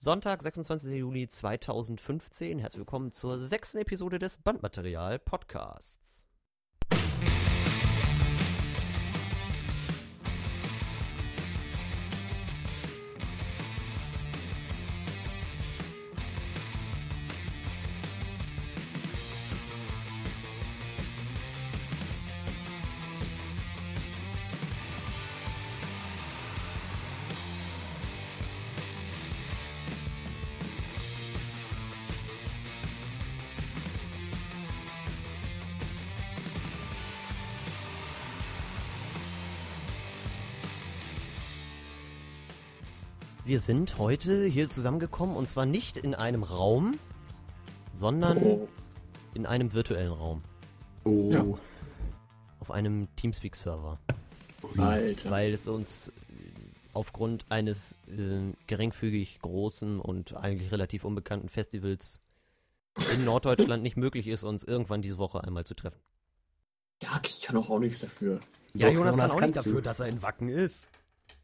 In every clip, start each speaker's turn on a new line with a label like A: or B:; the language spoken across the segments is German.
A: Sonntag, 26. Juli 2015. Herzlich willkommen zur sechsten Episode des Bandmaterial Podcasts. Wir sind heute hier zusammengekommen und zwar nicht in einem Raum, sondern
B: Oh.
A: in einem virtuellen Raum.
B: Oh.
C: Ja.
A: Auf einem Teamspeak-Server.
B: Alter.
A: Weil es uns aufgrund eines äh, geringfügig großen und eigentlich relativ unbekannten Festivals in Norddeutschland nicht möglich ist, uns irgendwann diese Woche einmal zu treffen.
B: ja, ich kann auch nichts dafür.
A: Ja,
C: Doch,
A: Jonas kann
C: Jonas,
A: auch nicht
C: kannst
A: dafür,
C: du.
A: dass er in Wacken ist.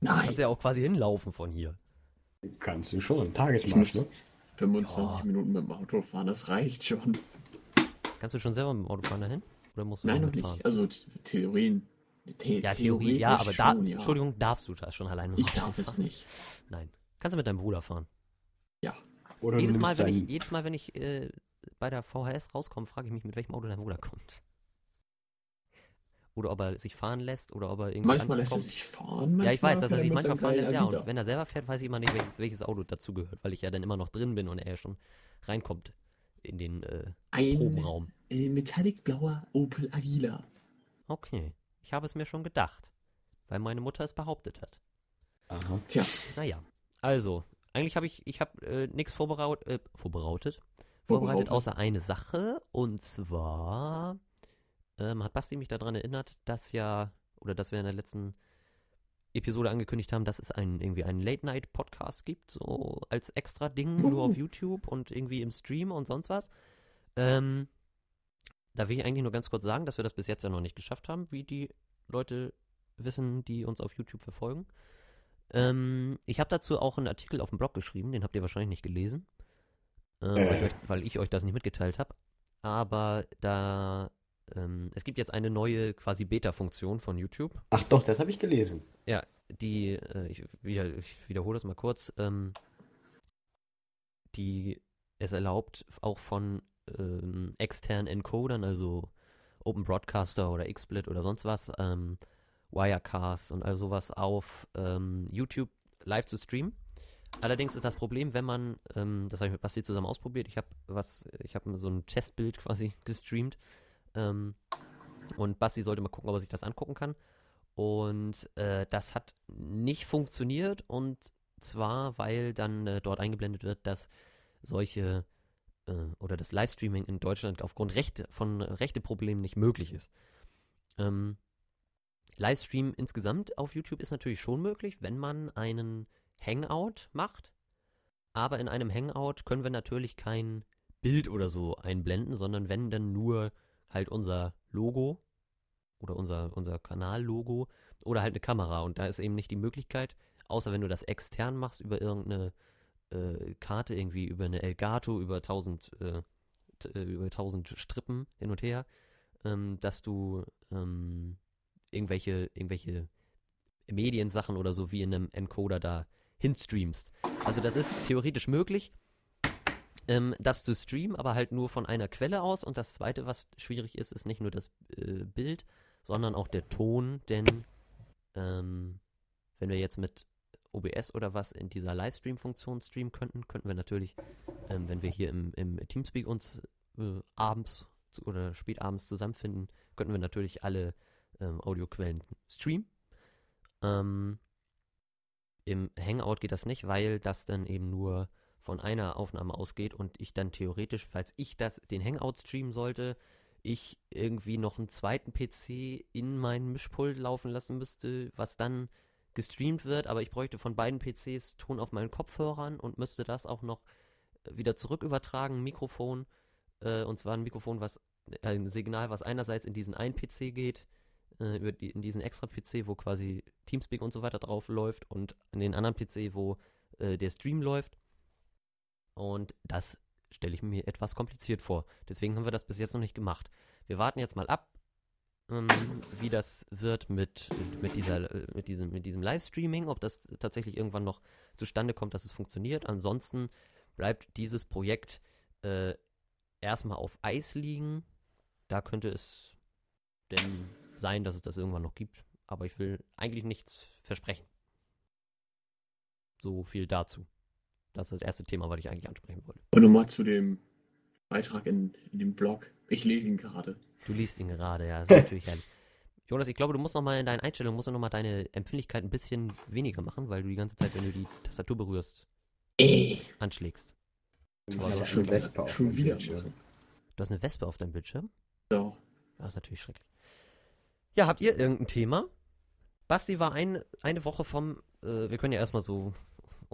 B: Nein.
A: Kannst ja auch quasi hinlaufen von hier.
C: Kannst du schon. Tagesmarsch, ne?
B: 25
A: Ja.
B: Minuten mit dem Auto fahren, das reicht schon.
A: Kannst du schon selber mit dem Auto fahren dahin? Oder musst du
B: Nein, noch
A: mitfahren?
B: nicht. Also Theorien. The
A: Ja, Theorie, ja, aber
B: theoretisch
A: da,
B: schon, ja.
A: Entschuldigung, darfst du das schon alleine mit dem
B: Ich
A: Auto
B: darf es
A: fahren?
B: nicht.
A: Nein. Kannst du mit deinem Bruder fahren?
C: Oder
A: Jedes
C: du
A: Mal, wenn ich, jedes Mal, wenn ich äh, bei der VHS rauskomme, frage ich mich, mit welchem Auto dein Bruder kommt. Oder ob er sich fahren lässt oder ob er irgendwie
B: Manchmal lässt er
A: kommt.
B: sich fahren.
A: Ja, ich weiß, dass er sich manchmal fahren lässt, ja. Und wenn er selber fährt, weiß ich immer nicht, welches, welches Auto dazugehört, weil ich ja dann immer noch drin bin und er ja schon reinkommt in den äh,
B: Ein
A: Probenraum.
B: äh, metallic-blauer Opel Agila.
A: Okay. Ich habe es mir schon gedacht, weil meine Mutter es behauptet hat.
C: Aha.
B: Tja,
A: Naja, also, eigentlich habe ich, ich habe äh, nichts vorbereut, äh, vorbereitet, vorbereitet,
B: Vorbereitet.
A: außer eine Sache. Und zwar ähm, hat Basti mich daran erinnert, dass ja, oder dass wir in der letzten Episode angekündigt haben, dass es einen, irgendwie einen Late-Night-Podcast gibt, so als extra Ding, nur auf YouTube und irgendwie im Stream und sonst was. Ähm, da will ich eigentlich nur ganz kurz sagen, dass wir das bis jetzt ja noch nicht geschafft haben, wie die Leute wissen, die uns auf YouTube verfolgen. Ähm, ich habe dazu auch einen Artikel auf dem Blog geschrieben, den habt ihr wahrscheinlich nicht gelesen, äh, Weil, ich
C: Äh.
A: euch, weil ich euch das nicht mitgeteilt habe. Aber da, ähm, es gibt jetzt eine neue quasi Beta-Funktion von YouTube,
C: Ach doch, das habe ich gelesen.
A: die, äh, ich, wieder, ich wiederhole das mal kurz, ähm, die es erlaubt, auch von ähm, externen Encodern, also Open Broadcaster oder XSplit oder sonst was, ähm, Wirecast und all sowas auf ähm, YouTube live zu streamen. Allerdings ist das Problem, wenn man, ähm, das habe ich mit Basti zusammen ausprobiert, ich habe was, ich habe so ein Testbild quasi gestreamt ähm, und Basti sollte mal gucken, ob er sich das angucken kann. Und äh, das hat nicht funktioniert und zwar, weil dann äh, dort eingeblendet wird, dass solche äh, oder das Livestreaming in Deutschland aufgrund Rechte, von Rechteproblemen nicht möglich ist. Ähm, Livestream insgesamt auf YouTube ist natürlich schon möglich, wenn man einen Hangout macht. Aber in einem Hangout können wir natürlich kein Bild oder so einblenden, sondern wenn dann nur halt unser Logo oder unser, unser Kanallogo oder halt eine Kamera. Und da ist eben nicht die Möglichkeit, außer wenn du das extern machst über irgendeine äh, Karte, irgendwie über eine Elgato, über 1000, äh, äh, über 1000 Strippen hin und her, ähm, dass du ähm, irgendwelche, irgendwelche Mediensachen oder so wie in einem Encoder da hinstreamst. Also das ist theoretisch möglich, ähm, das zu streamen, aber halt nur von einer Quelle aus. Und das Zweite, was schwierig ist, ist nicht nur das äh, Bild, sondern auch der Ton, denn ähm, wenn wir jetzt mit OBS oder was in dieser Livestream-Funktion streamen könnten, könnten wir natürlich, ähm, wenn wir hier im, im Teamspeak uns äh, abends zu, oder spätabends zusammenfinden, könnten wir natürlich alle ähm, Audioquellen streamen. Ähm, Im Hangout geht das nicht, weil das dann eben nur von einer Aufnahme ausgeht und ich dann theoretisch, falls ich das den Hangout streamen sollte, ich irgendwie noch einen zweiten PC in meinen Mischpult laufen lassen müsste, was dann gestreamt wird, aber ich bräuchte von beiden PCs Ton auf meinen Kopfhörern und müsste das auch noch äh, wieder zurück übertragen, Mikrofon, äh, und zwar ein Mikrofon, was äh, ein Signal, was einerseits in diesen einen PC geht, äh, in diesen extra PC, wo quasi Teamspeak und so weiter drauf läuft und in den anderen PC, wo äh, der Stream läuft. Und das stelle ich mir etwas kompliziert vor. Deswegen haben wir das bis jetzt noch nicht gemacht. Wir warten jetzt mal ab, ähm, wie das wird mit, mit, dieser, mit, diesem, mit diesem Livestreaming, ob das tatsächlich irgendwann noch zustande kommt, dass es funktioniert. Ansonsten bleibt dieses Projekt äh, erstmal auf Eis liegen. Da könnte es denn sein, dass es das irgendwann noch gibt. Aber ich will eigentlich nichts versprechen. So viel dazu. Das ist das erste Thema, was ich eigentlich ansprechen wollte.
B: Und nochmal zu dem Beitrag in, in dem Blog. Ich lese ihn gerade.
A: Du liest ihn gerade, ja. Das ist natürlich herrlich. Jonas, ich glaube, du musst nochmal in deinen Einstellungen, musst du nochmal deine Empfindlichkeit ein bisschen weniger machen, weil du die ganze Zeit, wenn du die Tastatur berührst,
B: Ey.
A: anschlägst.
C: Ich
B: Ja,
C: habe
B: aber
C: eine
B: schon,
C: Wespe auf
B: schon wieder.
C: Bildschirm.
A: Du hast eine Wespe auf deinem Bildschirm?
B: So.
A: Das ist natürlich schrecklich. Ja, habt ihr irgendein Thema? Basti war ein, eine Woche vom, äh, wir können ja erstmal so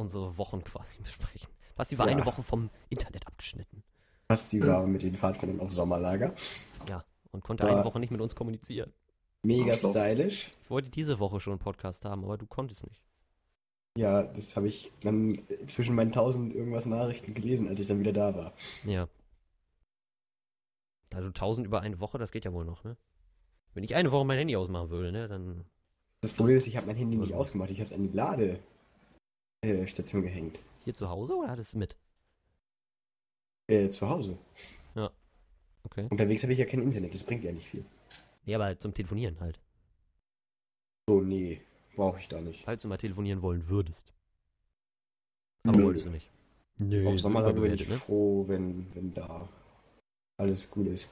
A: unsere Wochen quasi besprechen. Basti war
C: Ja.
A: eine Woche vom Internet abgeschnitten
C: Basti war mit den Pfadfindern auf Sommerlager.
A: und konnte
C: Ja.
A: eine Woche nicht mit uns kommunizieren.
C: Mega
B: Arschloch.
C: stylisch.
A: Ich wollte diese Woche schon einen Podcast haben, aber du konntest nicht.
C: Ja, das habe ich dann zwischen meinen tausend irgendwas Nachrichten gelesen, als ich dann wieder da war.
A: Ja. Also 1000 über eine Woche, das geht ja wohl noch, ne? Wenn ich eine Woche mein Handy ausmachen würde, ne, dann.
C: Das Problem ist, ich habe mein Handy nicht
A: Also.
C: ausgemacht. Ich habe es an die Ladestation gehängt.
A: Hier zu Hause oder hattest du es mit?
C: Äh, zu Hause.
A: Okay.
C: Unterwegs habe ich ja kein Internet, das bringt ja nicht viel.
A: Nee, aber zum Telefonieren halt.
C: So, nee, brauche ich da nicht.
A: Falls du mal telefonieren wollen würdest. Aber
B: Nö.
A: wolltest du nicht. Nö,
C: Auf
A: ist
C: Sommerlager bin ich
A: ne?
C: froh, wenn, wenn da alles gut ist.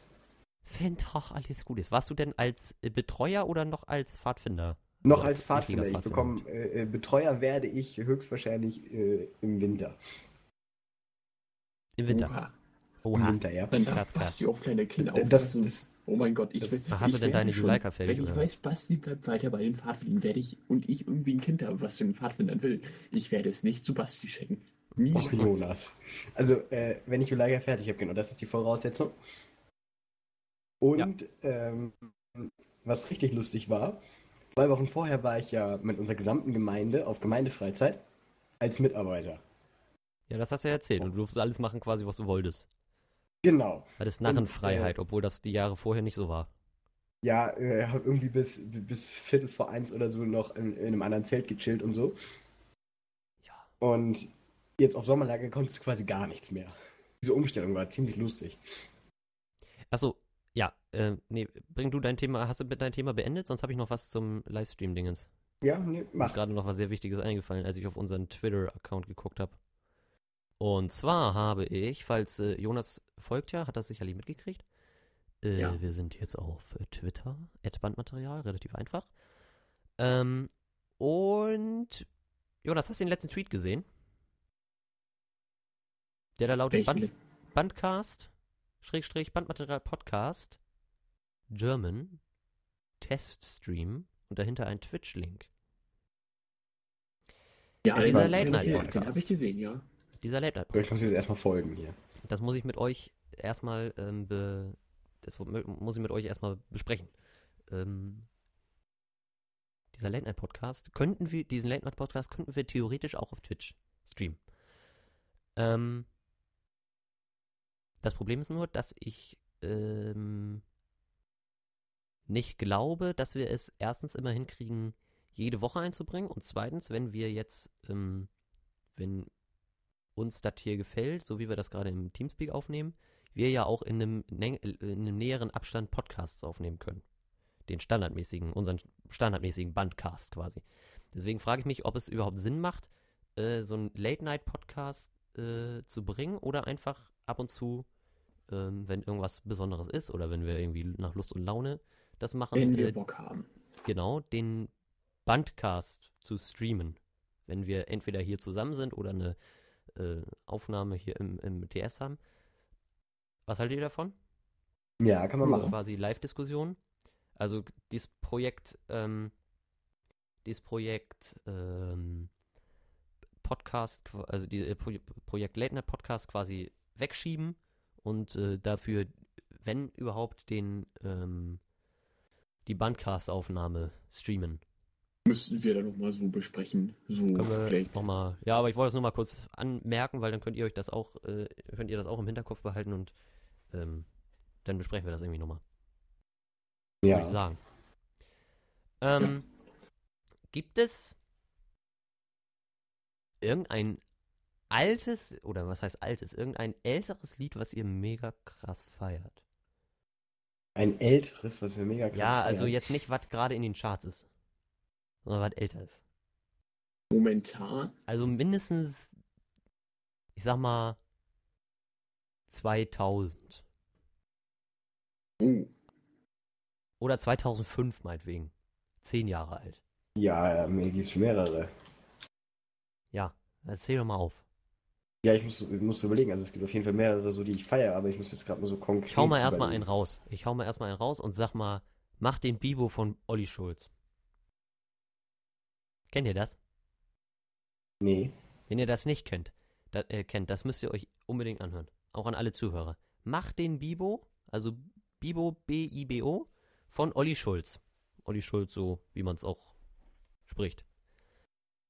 A: Wenn doch alles gut ist. Warst du denn als äh, Betreuer oder noch als Pfadfinder?
C: Noch
A: Ja,
C: als Pfadfinder. Ich bekomme äh, äh, Betreuer werde ich höchstwahrscheinlich äh, im Winter.
A: Im Winter.
B: Oha.
C: Im
A: Oha.
C: Winter, ja.
B: Dann darf. Basti auf kleine Kinder
C: D- Das,
B: aufpassen.
C: das,
B: oh mein Gott, ich
C: das-
B: will.
A: Hast du denn deine Juleika fertig,
B: Wenn ich
A: oder
B: weiß, Basti bleibt weiter bei den Pfadfindern, werde ich und ich irgendwie ein Kind habe, was zu den Pfadfindern will, ich werde es nicht zu Basti schenken. Nie.
C: Och, Jonas. Also, äh, wenn ich Juleika fertig habe, genau, das ist die Voraussetzung. Und ähm, was richtig lustig war, zwei Wochen vorher war ich ja mit unserer gesamten Gemeinde auf Gemeindefreizeit als Mitarbeiter.
A: Ja, das hast du ja erzählt. Und du durfst alles machen, quasi, was du wolltest.
C: Genau.
A: Hattest
C: Und,
A: Narrenfreiheit, obwohl das die Jahre vorher nicht so war.
C: Ja, äh, habe irgendwie bis, bis Viertel vor eins oder so noch in, in einem anderen Zelt gechillt und so.
A: Ja.
C: Und jetzt auf Sommerlager konntest du quasi gar nichts mehr. Diese Umstellung war ziemlich lustig.
A: Achso, ja. Äh, nee, bring du dein Thema. Hast du dein Thema beendet? Sonst habe ich noch was zum Livestream-Dingens.
C: Ja, nee,
A: Mir ist
C: mach.
A: gerade noch was sehr Wichtiges eingefallen, als ich auf unseren Twitter-Account geguckt habe. Und zwar habe ich, falls äh, Jonas folgt ja, hat das sicherlich mitgekriegt. Äh,
B: Ja.
A: Wir sind jetzt auf äh, Twitter, Bandmaterial, relativ einfach. Ähm, und Jonas, hast du den letzten Tweet gesehen? Der da lautet Band, Bandcast, Schrägstrich, Bandmaterial Podcast, German, Teststream und dahinter ein Twitch-Link.
B: Ja,
A: Ja, dieser
B: hab ich-
A: Late-Night-Podcast.
B: Den habe ich gesehen, ja.
A: Dieser Late Night
C: So, Ich muss jetzt erstmal folgen hier.
A: Das muss ich mit euch erstmal ähm, be das mu- muss ich mit euch erstmal besprechen. Ähm, dieser Late Night Podcast könnten wir diesen Late Night Podcast könnten wir theoretisch auch auf Twitch streamen. Ähm, das Problem ist nur, dass ich ähm, nicht glaube, dass wir es erstens immer hinkriegen, jede Woche einzubringen und zweitens, wenn wir jetzt, ähm, wenn uns das hier gefällt, so wie wir das gerade im Teamspeak aufnehmen, wir ja auch in einem, äh, in einem näheren Abstand Podcasts aufnehmen können. Den standardmäßigen, unseren standardmäßigen Bandcast quasi. Deswegen frage ich mich, ob es überhaupt Sinn macht, äh, so einen Late-Night-Podcast äh, zu bringen oder einfach ab und zu, ähm, wenn irgendwas Besonderes ist oder wenn wir irgendwie nach Lust und Laune das machen,
B: Wenn wir
A: äh,
B: Bock haben.
A: genau, den Bandcast zu streamen. Wenn wir entweder hier zusammen sind oder eine äh, Aufnahme hier im, im TS haben. Was haltet ihr davon?
C: Ja, kann man
B: Ja.
C: machen.
A: Quasi Live-Diskussion. Also dieses Projekt, ähm, dieses Projekt ähm, Podcast, also die äh, Pro Projekt Late Night Podcast quasi wegschieben und äh, dafür, wenn überhaupt, den ähm, die Bandcast-Aufnahme streamen.
B: Müssten wir dann nochmal so besprechen. So vielleicht.
A: nochmal. Ja, aber ich wollte das nur mal kurz anmerken, weil dann könnt ihr euch das auch, äh, könnt ihr das auch im Hinterkopf behalten und ähm, dann besprechen wir das irgendwie nochmal. Würde ich
C: Ja.
A: sagen. Ähm, Gibt es irgendein altes, oder was heißt altes, irgendein älteres Lied, was ihr mega krass feiert?
C: Ein älteres, was wir mega krass
A: ja, also
C: feiern.
A: jetzt nicht, was gerade in den Charts ist, sondern was älter ist.
B: Momentan.
A: Also mindestens, ich sag mal, 2000.
B: Oh,
A: Oder 2005 meinetwegen. Zehn Jahre alt.
C: Ja, ja, mir gibt's mehrere.
A: Ja, erzähl doch mal auf.
C: Ja, ich muss, ich muss überlegen. Also es gibt auf jeden Fall mehrere, so die ich feiere, aber ich muss jetzt gerade mal so konkret.
A: Ich hau mal erstmal einen raus. Ich hau mal erstmal einen raus und sag mal, mach den Bibo von Olli Schulz. Kennt ihr das?
C: Nee.
A: Wenn ihr das nicht kennt, da, äh, kennt, das müsst ihr euch unbedingt anhören. Auch an alle Zuhörer. Macht den Bibo, also Bibo, B-I-B-O, von Olli Schulz. Olli Schulz, so wie man es auch spricht.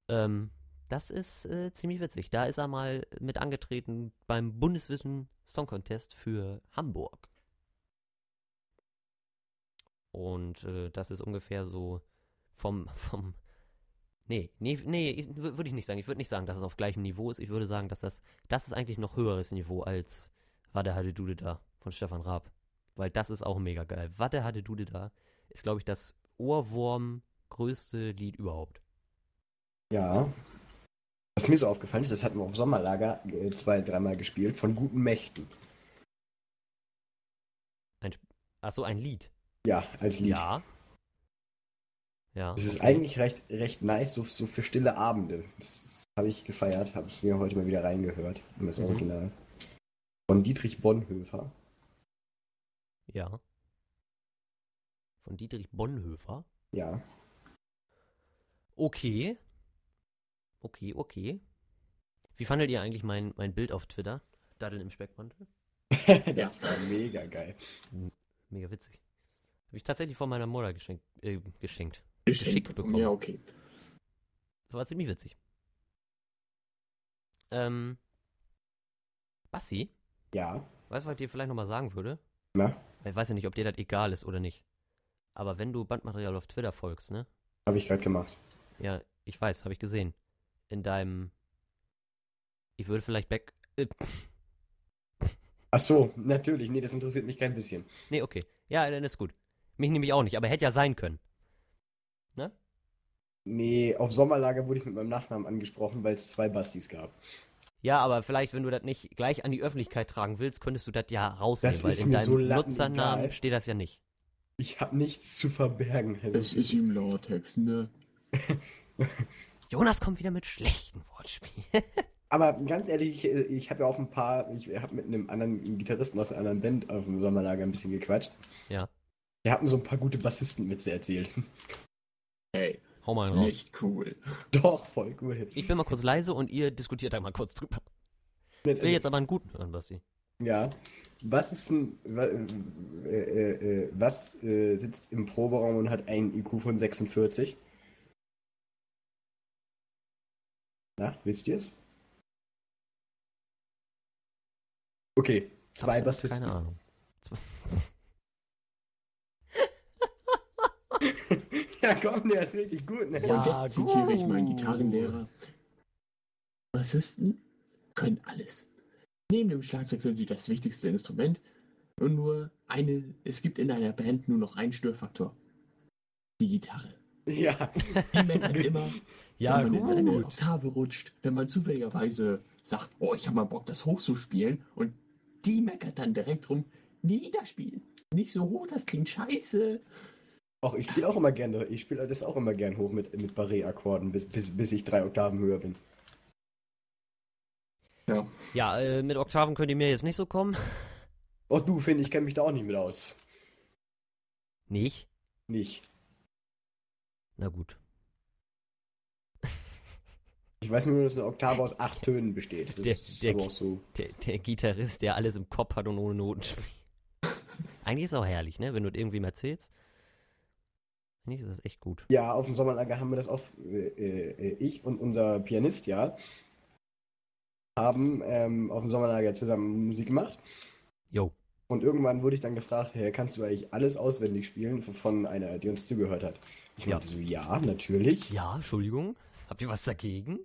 A: Ähm, das ist äh, ziemlich witzig. Da ist er mal mit angetreten beim Bundeswissen Song Contest für Hamburg. Und äh, das ist ungefähr so vom, vom, nee, nee, nee, würde ich nicht sagen. Ich würde nicht sagen, dass es auf gleichem Niveau ist. Ich würde sagen, dass das, das ist eigentlich noch höheres Niveau als Wade hatte Dude da von Stefan Raab. Weil das ist auch mega geil. Wade hatte Dude da ist, glaube ich, das Ohrwurm größte Lied überhaupt.
C: Ja. Was mir so aufgefallen ist, das hatten wir auf Sommerlager äh, zwei, dreimal gespielt, von guten Mächten.
A: Ach so, ein Lied.
C: Ja, als Lied.
A: Ja. Ja.
C: Das ist eigentlich recht, recht nice, so, so für stille Abende. Das habe ich gefeiert, habe es mir heute mal wieder reingehört, in das
A: Mhm.
C: Original. Von Dietrich Bonhoeffer.
A: Ja. Von Dietrich Bonhoeffer.
C: Ja.
A: Okay. Okay, okay. Wie fandet ihr eigentlich mein, mein Bild auf Twitter? Daddeln im Speckmantel?
C: das war mega geil.
A: Mega witzig. Habe ich tatsächlich von meiner Mutter geschenkt. Äh, geschenkt.
B: Geschenk
A: Geschickt bekommen.
B: Ja, okay.
A: Das war ziemlich witzig. Ähm. Bassi,
C: Ja.
A: weißt du, was ich dir vielleicht nochmal sagen würde?
C: Na,
A: Ich weiß ja nicht, ob dir das egal ist oder nicht. Aber wenn du Bandmaterial auf Twitter folgst, ne?
C: habe ich gerade gemacht.
A: Ja, ich weiß, habe ich gesehen. In deinem. Ich würde vielleicht back. Äh,
C: Ach so, natürlich. Nee, das interessiert mich kein bisschen.
A: nee, okay. Ja, dann ist gut. Mich nämlich auch nicht, aber hätte ja sein können.
C: Nee, auf Sommerlager wurde ich mit meinem Nachnamen angesprochen, weil es zwei Bastis gab.
A: Ja, aber vielleicht, wenn du das nicht gleich an die Öffentlichkeit tragen willst, könntest du das ja rausnehmen,
C: Das
A: weil
C: ist
A: in deinem
C: so.
A: Nutzernamen steht das ja nicht.
C: Ich habe nichts zu verbergen. Herr
B: Es ist im Latex, ne?
A: Jonas kommt wieder mit schlechten Wortspielen.
C: Aber ganz ehrlich, ich, ich habe ja auch ein paar, ich habe mit einem anderen Gitarristen aus einer anderen Band auf dem Sommerlager ein bisschen gequatscht.
A: Ja.
C: Wir hatten so ein paar gute Bassistenwitze erzählt.
B: Hey,
A: Hau mal einen raus.
B: nicht cool.
C: Doch, voll gut.
A: Ich bin mal kurz leise und ihr diskutiert da mal kurz drüber. Ich will jetzt aber einen guten hören, Basti.
C: Ja. Was ist ein, äh, äh, äh, was äh, sitzt im Proberaum und hat einen IQ von 46? Na, wisst ihr es? Okay, zwei
A: Absolut
C: Bassisten.
A: Keine Ahnung.
C: ja, komm, der ist richtig gut, ne?
A: Ja.
B: Und jetzt zitiere ich meinen. Gitarrenlehrer. Bassisten können alles. Neben dem Schlagzeug sind sie das wichtigste Instrument und nur eine, es gibt in einer Band nur noch einen Störfaktor. Die Gitarre.
C: Ja.
B: Die meckert immer,
A: Ja,
B: wenn man in seine
A: gut.
B: Oktave rutscht, wenn man zufälligerweise sagt, oh, ich habe mal Bock, das hoch zu spielen und die meckert dann direkt rum, niederspielen. Nicht so hoch, das klingt scheiße.
C: Auch ich spiele auch immer gerne, ich spiele das auch immer gern hoch mit, mit Barré-Akkorden, bis, bis, bis ich drei Oktaven höher bin.
B: Ja,
A: Ja, äh, mit Oktaven könnt ihr mir jetzt nicht so kommen.
C: Oh du, Finn, ich kenne mich da auch nicht mit aus.
A: Nicht?
C: Nicht.
A: Na gut.
C: Ich weiß nur, dass eine Oktave aus acht Tönen besteht. Das
A: Der-
C: ist
A: der-
C: auch so.
A: Der, der Gitarrist, der alles im Kopf hat und ohne Noten spielt. Eigentlich ist es auch herrlich, ne? Wenn du mal erzählst. Finde ich, das ist echt gut.
C: Ja, auf dem Sommerlager haben wir das auch, äh, äh, ich und unser Pianist, ja, haben ähm, auf dem Sommerlager zusammen Musik gemacht.
A: Jo.
C: Und irgendwann wurde ich dann gefragt, hey, kannst du eigentlich alles auswendig spielen von einer, die uns zugehört hat? Ich
A: Ja.
C: meinte so, ja, natürlich.
A: Ja, Entschuldigung. Habt ihr was dagegen?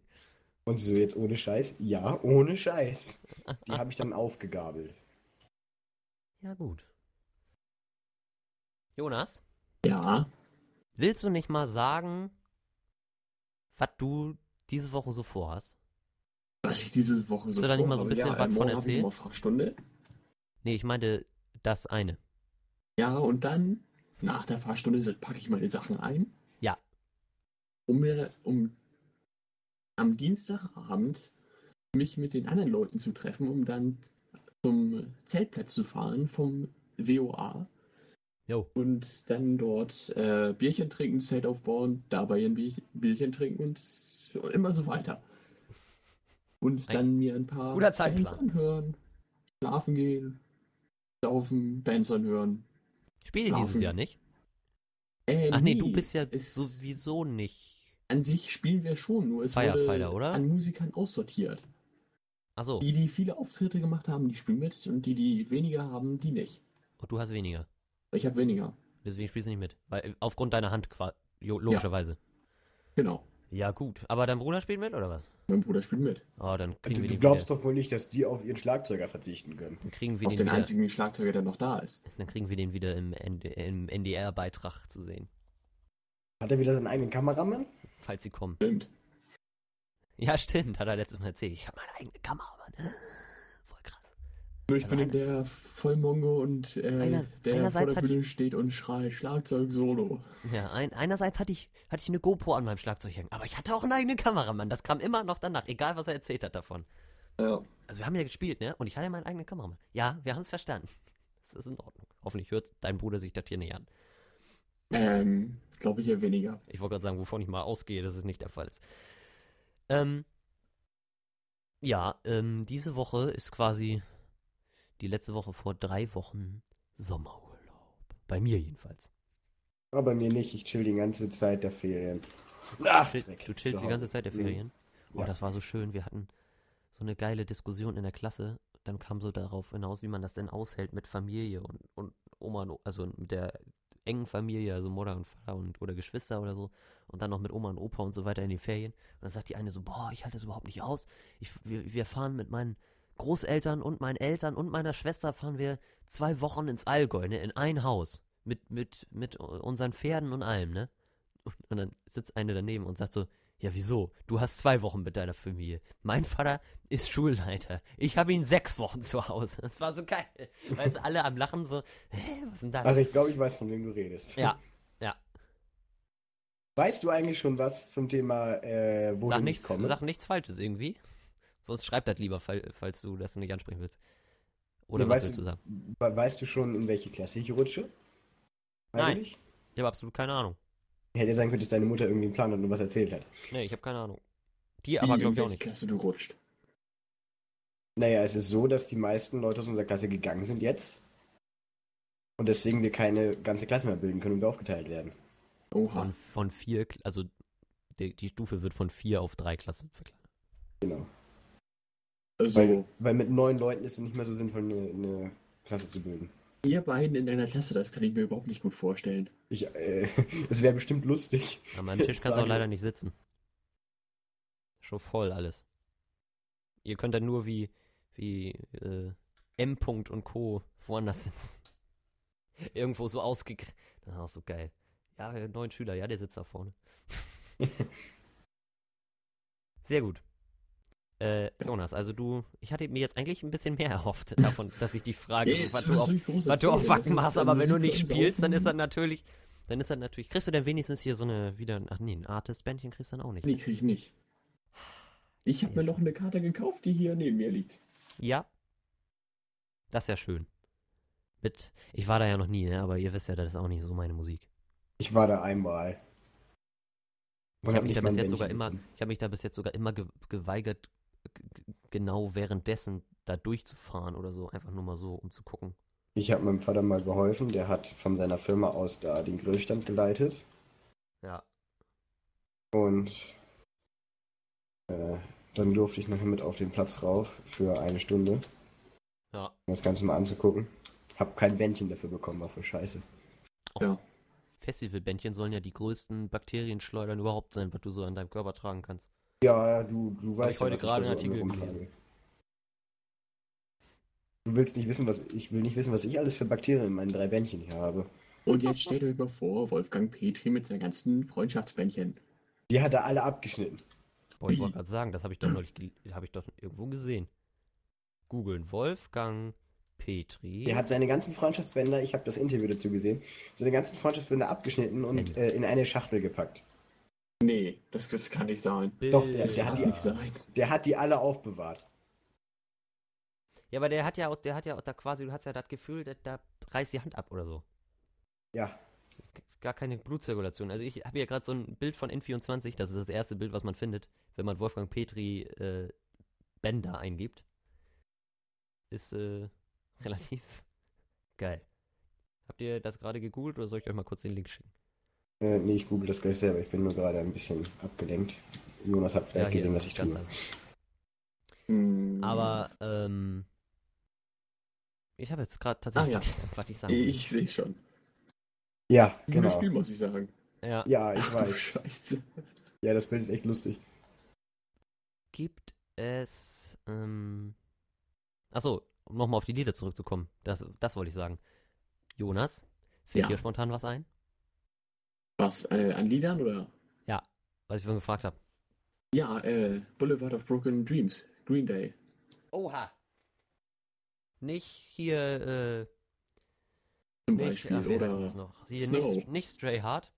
C: Und sie so, jetzt ohne Scheiß? Ja, ohne Scheiß. Die habe ich dann aufgegabelt.
A: Ja, gut. Jonas,
B: Ja,
A: willst du nicht mal sagen, was du diese Woche so vorhast?
B: was ich diese Woche so
A: Willst du da nicht mal so ein
B: vorhabe.
A: bisschen
B: ja,
A: was von
B: ich
A: erzählen?
B: Fahrstunde.
A: Nee, ich meinte das eine.
B: Ja, und dann nach der Fahrstunde packe ich meine Sachen ein.
A: Ja.
B: Um mir um am Dienstagabend mich mit den anderen Leuten zu treffen, um dann zum Zeltplatz zu fahren vom WOA
A: Jo.
B: und dann dort äh, Bierchen trinken, Zelt aufbauen, dabei ein Bier, Bierchen trinken und immer so weiter. Und
A: Ein
B: dann mir ein paar Bands anhören, schlafen gehen, saufen, Bands anhören.
A: Spielt ihr dieses. Jahr nicht?
B: Äh,
A: Ach nee, du bist ja
B: es-
A: sowieso nicht.
B: An sich spielen wir schon, nur es
A: Firefighter,
B: wurde
A: oder?
B: an Musikern aussortiert.
A: Achso,
B: Die, die viele Auftritte gemacht haben, die spielen mit und die, die weniger haben, die nicht.
A: und du hast weniger.
B: Ich habe weniger.
A: Deswegen spielst du nicht mit. Weil aufgrund deiner Hand logischerweise.
B: Genau.
A: Ja. gut. Aber dein Bruder spielt mit oder was?
B: Mein Bruder spielt mit.
A: Oh, dann kriegen
C: Du,
A: wir
C: du glaubst
A: wieder.
C: doch wohl nicht, dass die auf ihren Schlagzeuger verzichten können.
A: Dann kriegen wir
B: Auf
A: den
B: den
A: wieder.
B: einzigen Schlagzeuger, der noch da ist.
A: Dann kriegen wir den wieder im, ND im NDR-Beitrag zu sehen.
C: Hat er wieder seinen eigenen Kameramann?
A: Falls sie kommen.
B: Stimmt.
A: Ja, stimmt, hat er letztes Mal erzählt. Ich habe meine eigene Kamera, Mann. Voll krass.
B: Nur ich
A: Also
B: bin der Vollmongo und äh,
A: Einer-
B: der vor der Bühne steht und schreit Schlagzeug Solo.
A: Ja, ein, einerseits hatte ich, hatte ich eine GoPro an meinem Schlagzeug hängen, aber ich hatte auch einen eigenen Kameramann. Das kam immer noch danach, egal was er erzählt hat davon.
B: Ja.
A: Also wir haben ja gespielt, ne? Und ich hatte meinen eigenen Kameramann. Ja, wir haben es verstanden. Das ist in Ordnung. Hoffentlich hört dein Bruder sich das hier nicht an.
B: Ähm, glaube ich eher weniger.
A: Ich wollte gerade sagen, wovon ich mal ausgehe, dass es nicht der Fall ist. Ähm, ja, ähm, diese Woche ist quasi die letzte Woche vor drei Wochen Sommerurlaub. Bei mir jedenfalls.
C: Aber bei mir nicht, ich chill die ganze Zeit der Ferien. Ach,
A: Chill, du chillst die ganze. Zeit der. Ferien. Oh,
C: Ja.
A: das war so schön. Wir hatten so eine geile Diskussion in der Klasse. Dann kam so darauf hinaus, wie man das denn aushält mit Familie und, und Oma, und also mit der engen Familie, also Mutter und Vater und oder Geschwister oder so. Und dann noch mit Oma und Opa und so weiter in die Ferien. Und dann sagt die eine so, boah, ich halte das überhaupt nicht aus. Ich, wir, wir fahren mit meinen Großeltern und meinen Eltern und meiner Schwester fahren wir zwei Wochen ins Allgäu, ne, in ein Haus. Mit, mit, mit unseren Pferden und allem, ne? Und, dann sitzt eine daneben und sagt so, ja, wieso? Du hast zwei Wochen mit deiner Familie. Mein Vater ist Schulleiter. Ich habe ihn sechs Wochen zu Hause. Das war so geil. Weißt du, alle am Lachen so, hä, was ist denn das?
C: Also ich glaube, ich weiß, von wem du redest.
A: ja, ja.
C: Weißt du eigentlich schon was zum Thema, äh, wohin
A: Sag
C: ich
A: nichts,
C: komme?
A: sag nichts Falsches irgendwie. Sonst schreib das lieber, fall- falls du das nicht ansprechen willst. Oder
C: Nee,
A: was
C: weißt
A: willst du sagen?
C: We- Weißt du schon, in welche Klasse ich rutsche?
A: Nein. Ich habe absolut keine Ahnung.
C: Hätte sein können, dass deine Mutter irgendwie einen Plan hat und was erzählt hat.
A: Nee, ich habe keine Ahnung. Die aber, glaube ich, auch
B: welche
A: nicht.
B: Klasse du rutscht.
C: Naja, es ist so, dass die meisten Leute aus unserer Klasse gegangen sind jetzt. Und deswegen wir keine ganze Klasse mehr bilden können und wir aufgeteilt werden.
B: Oha.
A: Von, von vier, also die, die Stufe wird von vier auf drei Klassen verkleinert.
C: Genau.
B: Also,
C: Weil, weil mit neun Leuten ist es nicht mehr so sinnvoll, eine, eine Klasse zu bilden.
B: ihr beiden in einer Klasse, das kann ich mir überhaupt nicht gut vorstellen.
C: Ich, äh, es wäre bestimmt lustig.
A: An meinem Tisch kannst du auch leider nicht sitzen. Schon voll alles. Ihr könnt dann nur wie, wie äh, M. -Punkt und Co. woanders sitzen. Irgendwo so ausgegrenzt. Das ist auch so geil. Ja, haben neun Schüler, ja, der sitzt da vorne. Sehr gut. Äh, Jonas, also du, ich hatte mir jetzt eigentlich ein bisschen mehr erhofft davon, dass ich die Frage,
B: Nee,
A: was du auf,
B: ich
A: was du auf? Wacken machst, aber
B: ähm,
A: wenn du nicht spielst, dann ist das natürlich, dann ist das natürlich, kriegst du denn wenigstens hier so eine, wieder, ach nee, ein Artist-Bändchen kriegst du dann auch nicht.
B: Nee, krieg ich nicht. Ich habe mir noch eine Karte gekauft, die hier neben mir liegt.
A: Ja. Das ist ja schön. Mit, ich war da ja noch nie, ne? aber ihr wisst ja, das ist auch nicht so meine Musik.
C: Ich war da einmal.
A: Ich
C: Und
A: habe
C: hab
A: mich da
C: mal
A: bis
C: ein
A: jetzt sogar
C: Bändchen
A: immer,
C: bekommen.
A: ich habe mich da bis jetzt sogar immer ge geweigert, genau währenddessen da durchzufahren oder so, einfach nur mal so, um zu gucken.
C: Ich habe meinem Vater mal geholfen, der hat von seiner Firma aus da den Grillstand geleitet.
A: Ja.
C: Und äh, dann durfte ich nachher mit auf den Platz rauf für eine Stunde,
A: Ja.
C: um das Ganze mal anzugucken. Hab kein Bändchen dafür bekommen, war voll scheiße.
B: Ja.
A: Festivalbändchen sollen ja die größten Bakterienschleudern überhaupt sein, was du so an deinem Körper tragen kannst.
C: Ja, du, du weißt
A: ich heute
C: was
A: gerade
C: da
A: einen
C: so
A: Artikel
C: rumtrage. Du willst nicht wissen, was ich will nicht wissen, was ich alles für Bakterien in meinen drei Bändchen hier habe.
B: Und jetzt stellt euch mal vor, Wolfgang Petri mit seinen ganzen Freundschaftsbändchen.
C: Die hat er alle abgeschnitten.
A: Boah, ich wollte gerade sagen, das habe ich doch neulich, habe ich doch irgendwo gesehen. Googeln Wolfgang Petri.
C: Der hat seine ganzen Freundschaftsbänder, ich habe das Interview dazu gesehen, seine ganzen Freundschaftsbänder abgeschnitten und äh, in eine Schachtel gepackt.
B: Nee, das, das kann nicht sein.
C: Doch, der-
B: Das
C: der hat die-
B: nicht sein.
C: Der hat die alle aufbewahrt.
A: Ja, aber der hat ja auch, der hat ja auch da quasi, du hast ja das Gefühl, da, da reißt die Hand ab oder so.
C: Ja,
A: Gar keine Blutzirkulation. Also ich habe hier gerade so ein Bild von N24, das ist das erste Bild, was man findet, wenn man Wolfgang Petri äh, Bänder eingibt. Ist äh, relativ geil. Habt ihr das gerade gegoogelt oder soll ich euch mal kurz den Link schicken?
C: Äh, nee, ich google das gleich selber. Ich bin nur gerade ein bisschen abgelenkt. Jonas hat vielleicht
A: hier
C: gesehen, was ich tue.
B: Hm.
A: Aber ähm, ich habe jetzt gerade tatsächlich
B: Ah, ja.
A: was ich sagen.
B: Ich sehe schon.
C: Ja,
B: Gutes
C: genau.
B: Spiel, muss ich sagen.
A: Ja.
C: Ja, ich
B: Ach du
C: weiß.
B: Scheiße.
C: Ja, das Bild ist echt lustig.
A: Gibt es. Ähm, achso, um nochmal auf die Lieder zurückzukommen. Das, das wollte ich sagen. Jonas, fällt
B: Ja.
A: dir spontan was ein?
B: Was, äh, an Liedern oder?
A: Was ich vorhin gefragt habe.
B: Ja, äh, Boulevard of Broken Dreams, Green Day.
A: Oha! Nicht hier, äh,
B: Zum
A: nicht,
B: Beispiel.
A: ach,
B: oder
A: noch? Hier
B: Snow.
A: nicht, nicht Stray Hard.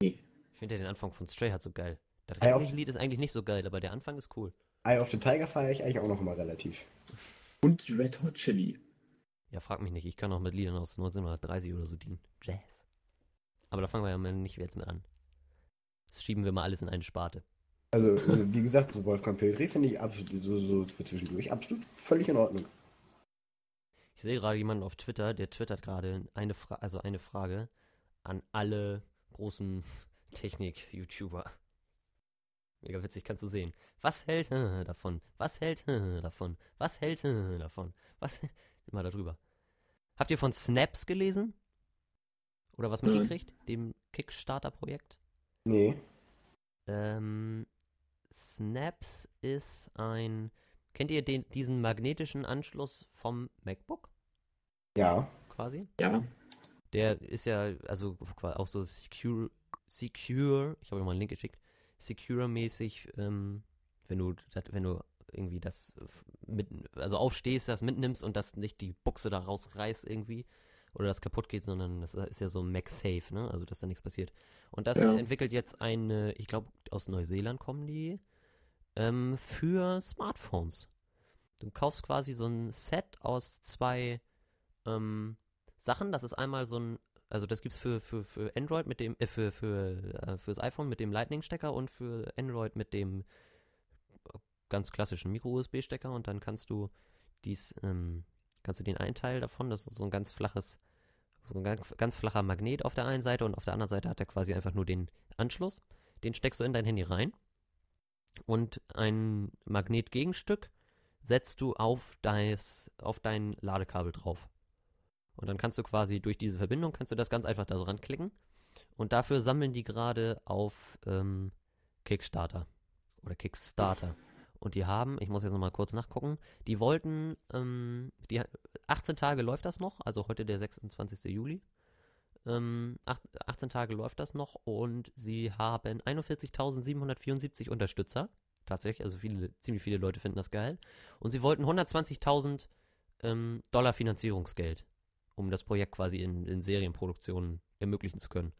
B: Nee.
A: Ich finde ja den Anfang von Stray Hard so geil. Das restliche Lied ist eigentlich nicht so geil, aber der Anfang ist cool.
C: Eye of the Tiger feiere ich eigentlich auch noch mal relativ.
B: Und Red Hot Chili.
A: Ja, frag mich nicht, ich kann auch mit Liedern aus 1930 oder so dienen. Jazz. Aber da fangen wir ja mal nicht jetzt mit an. Das schieben wir mal alles in eine Sparte.
C: Also, äh, wie gesagt, so Wolfgang Petri finde ich absolut, so, so für zwischendurch absolut völlig in Ordnung.
A: Ich sehe gerade jemanden auf Twitter, der twittert gerade eine, Fra also eine Frage an alle großen Technik-YouTuber. Mega witzig, kannst du sehen. Was hält davon? Was hält davon? Was hält davon? Was immer darüber. Habt ihr von Snaps gelesen? Oder was
B: Nein.
A: mitgekriegt? Dem Kickstarter-Projekt?
C: Nee.
A: Ähm, Snaps ist ein. Kennt ihr den, diesen magnetischen Anschluss vom MacBook
C: Ja.
A: quasi?
B: Ja.
A: Der ist ja also auch so secure, secure ich habe euch mal einen Link geschickt, secure-mäßig, ähm, wenn du das, wenn du irgendwie das mit, also aufstehst, das mitnimmst und das nicht die Buchse da rausreißt irgendwie oder das kaputt geht, sondern das ist ja so MagSafe, ne? Also dass da nichts passiert. Und das
B: Ja.
A: entwickelt jetzt eine, ich glaube aus Neuseeland kommen die, ähm, für Smartphones. Du kaufst quasi so ein Set aus zwei ähm, Sachen. Das ist einmal so ein, also das gibt's für, für, für Android mit dem, äh, für, für, äh, fürs iPhone mit dem Lightning-Stecker und für Android mit dem äh, ganz klassischen Micro-USB-Stecker und dann kannst du dies, ähm, kannst du den einen Teil davon, das ist so ein ganz flaches, so ein ganz, flacher Magnet auf der einen Seite und auf der anderen Seite hat er quasi einfach nur den Anschluss. Den steckst du in dein Handy rein und ein Magnetgegenstück setzt du auf, deis, auf dein Ladekabel drauf. Und dann kannst du quasi durch diese Verbindung, kannst du das ganz einfach da so ranklicken. Und dafür sammeln die gerade auf ähm, Kickstarter oder Kickstarter. Und die haben, ich muss jetzt nochmal kurz nachgucken, die wollten, ähm, die, 18 Tage läuft das noch, also heute der 26. Juli. Ähm, acht- 18 Tage läuft das noch und sie haben 41.774 Unterstützer. Tatsächlich, also viele, ziemlich viele Leute finden das geil. Und sie wollten 120.000 ähm, Dollar Finanzierungsgeld, um das Projekt quasi in, in Serienproduktionen ermöglichen zu können.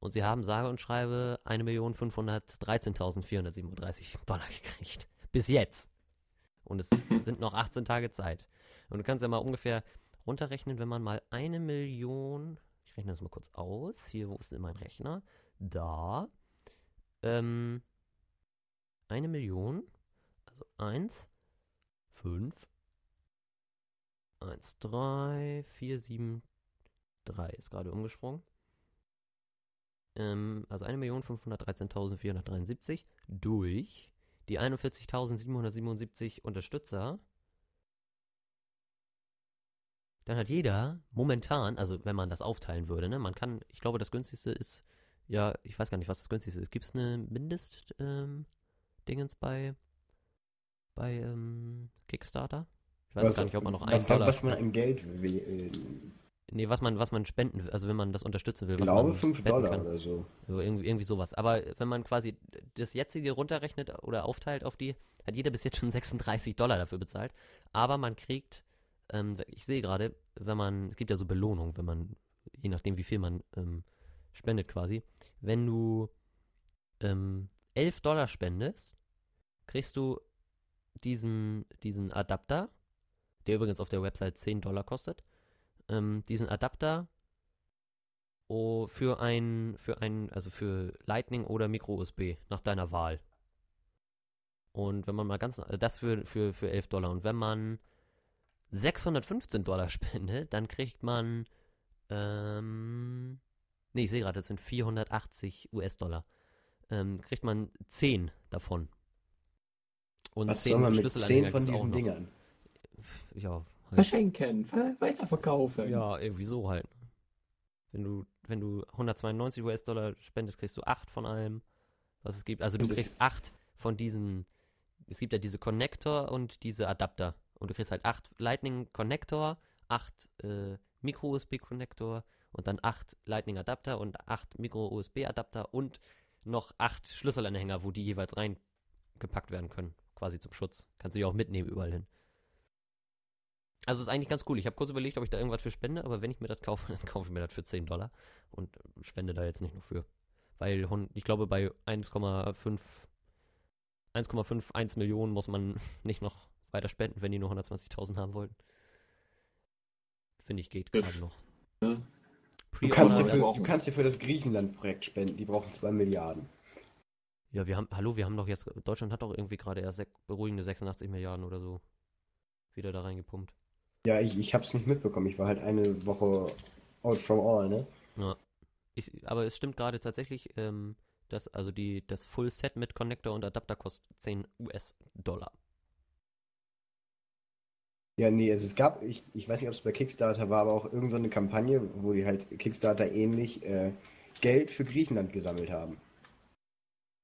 A: Und sie haben sage und schreibe 1.513.437 Dollar gekriegt. Bis jetzt. Und es sind noch 18 Tage Zeit. Und du kannst ja mal ungefähr runterrechnen, wenn man mal eine Million, ich rechne das mal kurz aus, hier, wo ist denn mein Rechner? Da. Ähm, eine Million, also 1, 5, 1, 3, 4, 7, 3 ist gerade umgesprungen. ähm, also 1.513.473 durch die 41.777 Unterstützer, dann hat jeder momentan, also wenn man das aufteilen würde, ne, man kann, ich glaube, das günstigste ist, ja, ich weiß gar nicht, was das günstigste ist. Gibt es eine Mindest-Dingens ähm, bei, bei ähm, Kickstarter? Ich weiß
C: Was-
A: gar nicht, ob man noch einen
C: was,
A: Dollar.
C: was man in Geld. Äh,
A: nee, was man, was man spenden will, also wenn man das unterstützen will.
C: Ich glaube
A: man
C: 5
A: spenden
C: Dollar
A: kann.
C: oder so.
A: So, irgendwie, irgendwie sowas. Aber wenn man quasi das jetzige runterrechnet oder aufteilt auf die, hat jeder bis jetzt schon 36 Dollar dafür bezahlt. Aber man kriegt, ähm, ich sehe gerade, wenn man, es gibt ja so Belohnung, wenn man, je nachdem wie viel man ähm, spendet quasi, wenn du ähm, 11 Dollar spendest, kriegst du diesen, diesen Adapter, der übrigens auf der Website 10 Dollar kostet, ähm, diesen Adapter oh, für ein, für ein, also für Lightning oder Micro-USB nach deiner Wahl. Und wenn man mal ganz, äh, das für, für, für 11 Dollar. Und wenn man 615 Dollar spendet, dann kriegt man, ähm, nee, ich sehe gerade, das sind 480 US-Dollar. Ähm, kriegt man 10 davon. Und
C: Was
A: 10
C: soll man mit 10
A: Schlüsselanhänger
C: von diesen. Dingern?
A: Ja.
B: Verschenken, ver weiterverkaufen.
A: Ja, irgendwie so halt. Wenn du, wenn du 192 US-Dollar spendest, kriegst du 8 von allem, was es gibt. Also du kriegst 8 von diesen, es gibt ja diese Connector und diese Adapter. Und du kriegst halt 8 Lightning Connector, 8 äh, Micro-USB Connector und dann 8 Lightning Adapter und 8 Micro-USB Adapter und noch 8 Schlüsselanhänger, wo die jeweils reingepackt werden können, quasi zum Schutz. Kannst du die auch mitnehmen überall hin. Also ist eigentlich ganz cool. Ich habe kurz überlegt, ob ich da irgendwas für spende, aber wenn ich mir das kaufe, dann kaufe ich mir das für 10 Dollar und spende da jetzt nicht nur für. Weil ich glaube, bei 1,5 1,51 Millionen muss man nicht noch weiter spenden, wenn die nur 120.000 haben wollten. Finde ich geht gerade noch.
B: Ja.
C: Du kannst, dir für,
B: das-
C: du kannst dir für das Griechenland-Projekt spenden, die brauchen 2 Milliarden.
A: Ja, wir haben, hallo, wir haben doch jetzt, Deutschland hat doch irgendwie gerade erst beruhigende 86 Milliarden oder so wieder da reingepumpt.
C: Ja, ich, ich hab's nicht mitbekommen. Ich war halt eine Woche out from all, ne?
A: Ja. Ich, aber es stimmt gerade tatsächlich, ähm, dass also die, das Full Set mit Connector und Adapter kostet 10 US-Dollar.
C: Ja, nee, es, es gab, ich, ich weiß nicht, ob es bei Kickstarter war, aber auch irgendeine so eine Kampagne, wo die halt Kickstarter ähnlich äh, Geld für Griechenland gesammelt haben.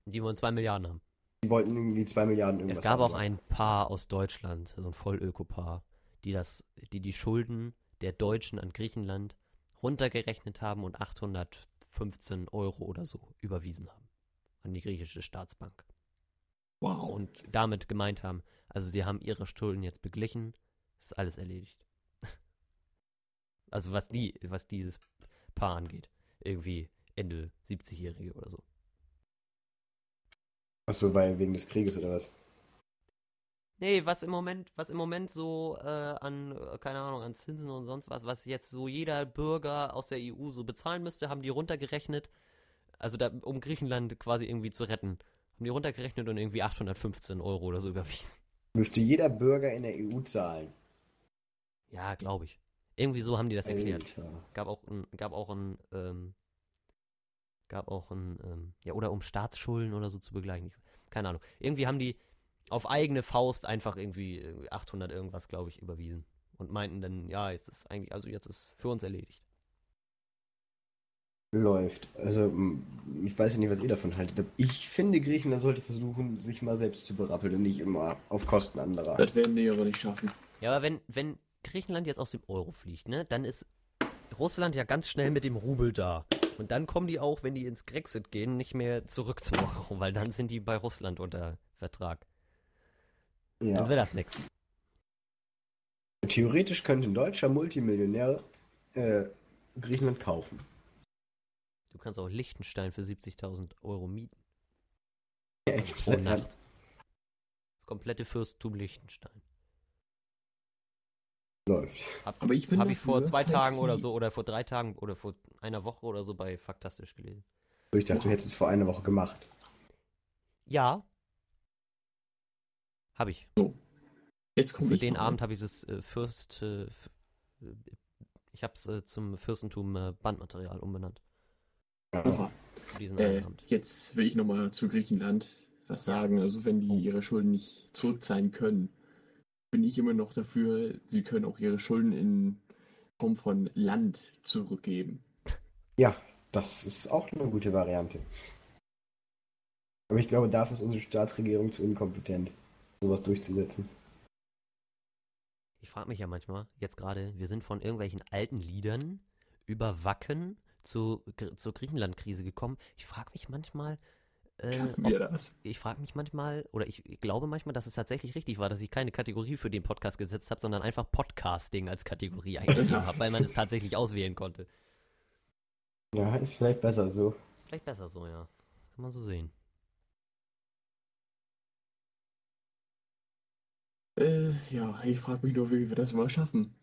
A: Die wollen 2 Milliarden haben.
C: Die wollten irgendwie 2 Milliarden irgendwas
A: Es gab
C: haben.
A: auch ein Paar aus Deutschland, so ein Vollöko-Paar, die das, die die Schulden der Deutschen an Griechenland runtergerechnet haben und 815 Euro oder so überwiesen haben an die griechische Staatsbank.
B: Wow.
A: Und damit gemeint haben, also sie haben ihre Schulden jetzt beglichen, ist alles erledigt. Also was die, was dieses Paar angeht. Irgendwie Ende 70-Jährige oder so.
C: Achso, weil wegen des Krieges oder was?
A: Nee, was im Moment, was im Moment so äh, an, äh, keine Ahnung, an Zinsen und sonst was, was jetzt so jeder Bürger aus der EU so bezahlen müsste, haben die runtergerechnet, also da, um Griechenland quasi irgendwie zu retten, haben die runtergerechnet und irgendwie 815 Euro oder so überwiesen.
C: Müsste jeder Bürger in der EU zahlen.
A: Ja, glaube ich. Irgendwie so haben die das erklärt.
C: Alter.
A: Gab auch ein, gab auch ein, ähm, gab auch ein, ähm, ja, oder um Staatsschulden oder so zu begleichen. Ich, keine Ahnung. Irgendwie haben die auf eigene Faust einfach irgendwie äh, 800 irgendwas, glaube ich, überwiesen. Und meinten dann, ja, jetzt ist eigentlich, also jetzt ist für uns erledigt.
C: Läuft. Also, ich weiß ja nicht, was ihr davon haltet. Ich finde, Griechenland sollte versuchen, sich mal selbst zu berappeln und nicht immer auf Kosten anderer.
B: Das werden die aber nicht schaffen.
A: Ja, aber wenn, wenn Griechenland jetzt aus dem Euro fliegt, ne, dann ist Russland ja ganz schnell mit dem Rubel da. Und dann kommen die auch, wenn die ins Grexit gehen, nicht mehr zurück zum Euro, weil dann sind die bei Russland unter Vertrag. Dann
C: Ja.
A: wird das nix.
C: Theoretisch könnte ein deutscher Multimillionär äh, Griechenland kaufen.
A: Du kannst auch Liechtenstein für 70.000 Euro mieten.
C: Echt?
A: Pro Nacht. Das komplette Fürstentum Liechtenstein.
C: Läuft.
A: Hab,
B: Aber ich bin
A: hab ich vor zwei
B: falls
A: Tagen oder so, oder vor drei Tagen, oder vor einer Woche oder so bei Faktastisch gelesen.
C: Ich dachte, du hättest es vor einer Woche gemacht.
A: Ja. Hab ich.
B: Jetzt kommt
A: Für den Abend habe ich das äh, Fürst. Äh, äh, ich habe es äh, zum Fürstentum äh, Bandmaterial umbenannt.
B: Oha.
A: diesen
B: Äh,
A: Abend.
B: jetzt will ich nochmal zu Griechenland was sagen. Also wenn die ihre Schulden nicht zurückzahlen können, bin ich immer noch dafür, sie können auch ihre Schulden in Form von Land zurückgeben.
C: Ja, das ist auch eine gute Variante. Aber ich glaube, dafür ist unsere Staatsregierung zu inkompetent, sowas durchzusetzen.
A: Ich frage mich ja manchmal, jetzt gerade, wir sind von irgendwelchen alten Liedern über Wacken zu, zur Griechenland-Krise gekommen. Ich frage mich manchmal, äh, ob, ich frage mich manchmal, oder ich glaube manchmal, dass es tatsächlich richtig war, dass ich keine Kategorie für den Podcast gesetzt habe, sondern einfach Podcasting als Kategorie eingegeben habe, weil man es tatsächlich auswählen konnte.
C: Ja, ist vielleicht besser so.
A: Vielleicht besser so, ja. Kann man so sehen.
B: Äh, ja, ich frage mich nur, wie wir das mal schaffen.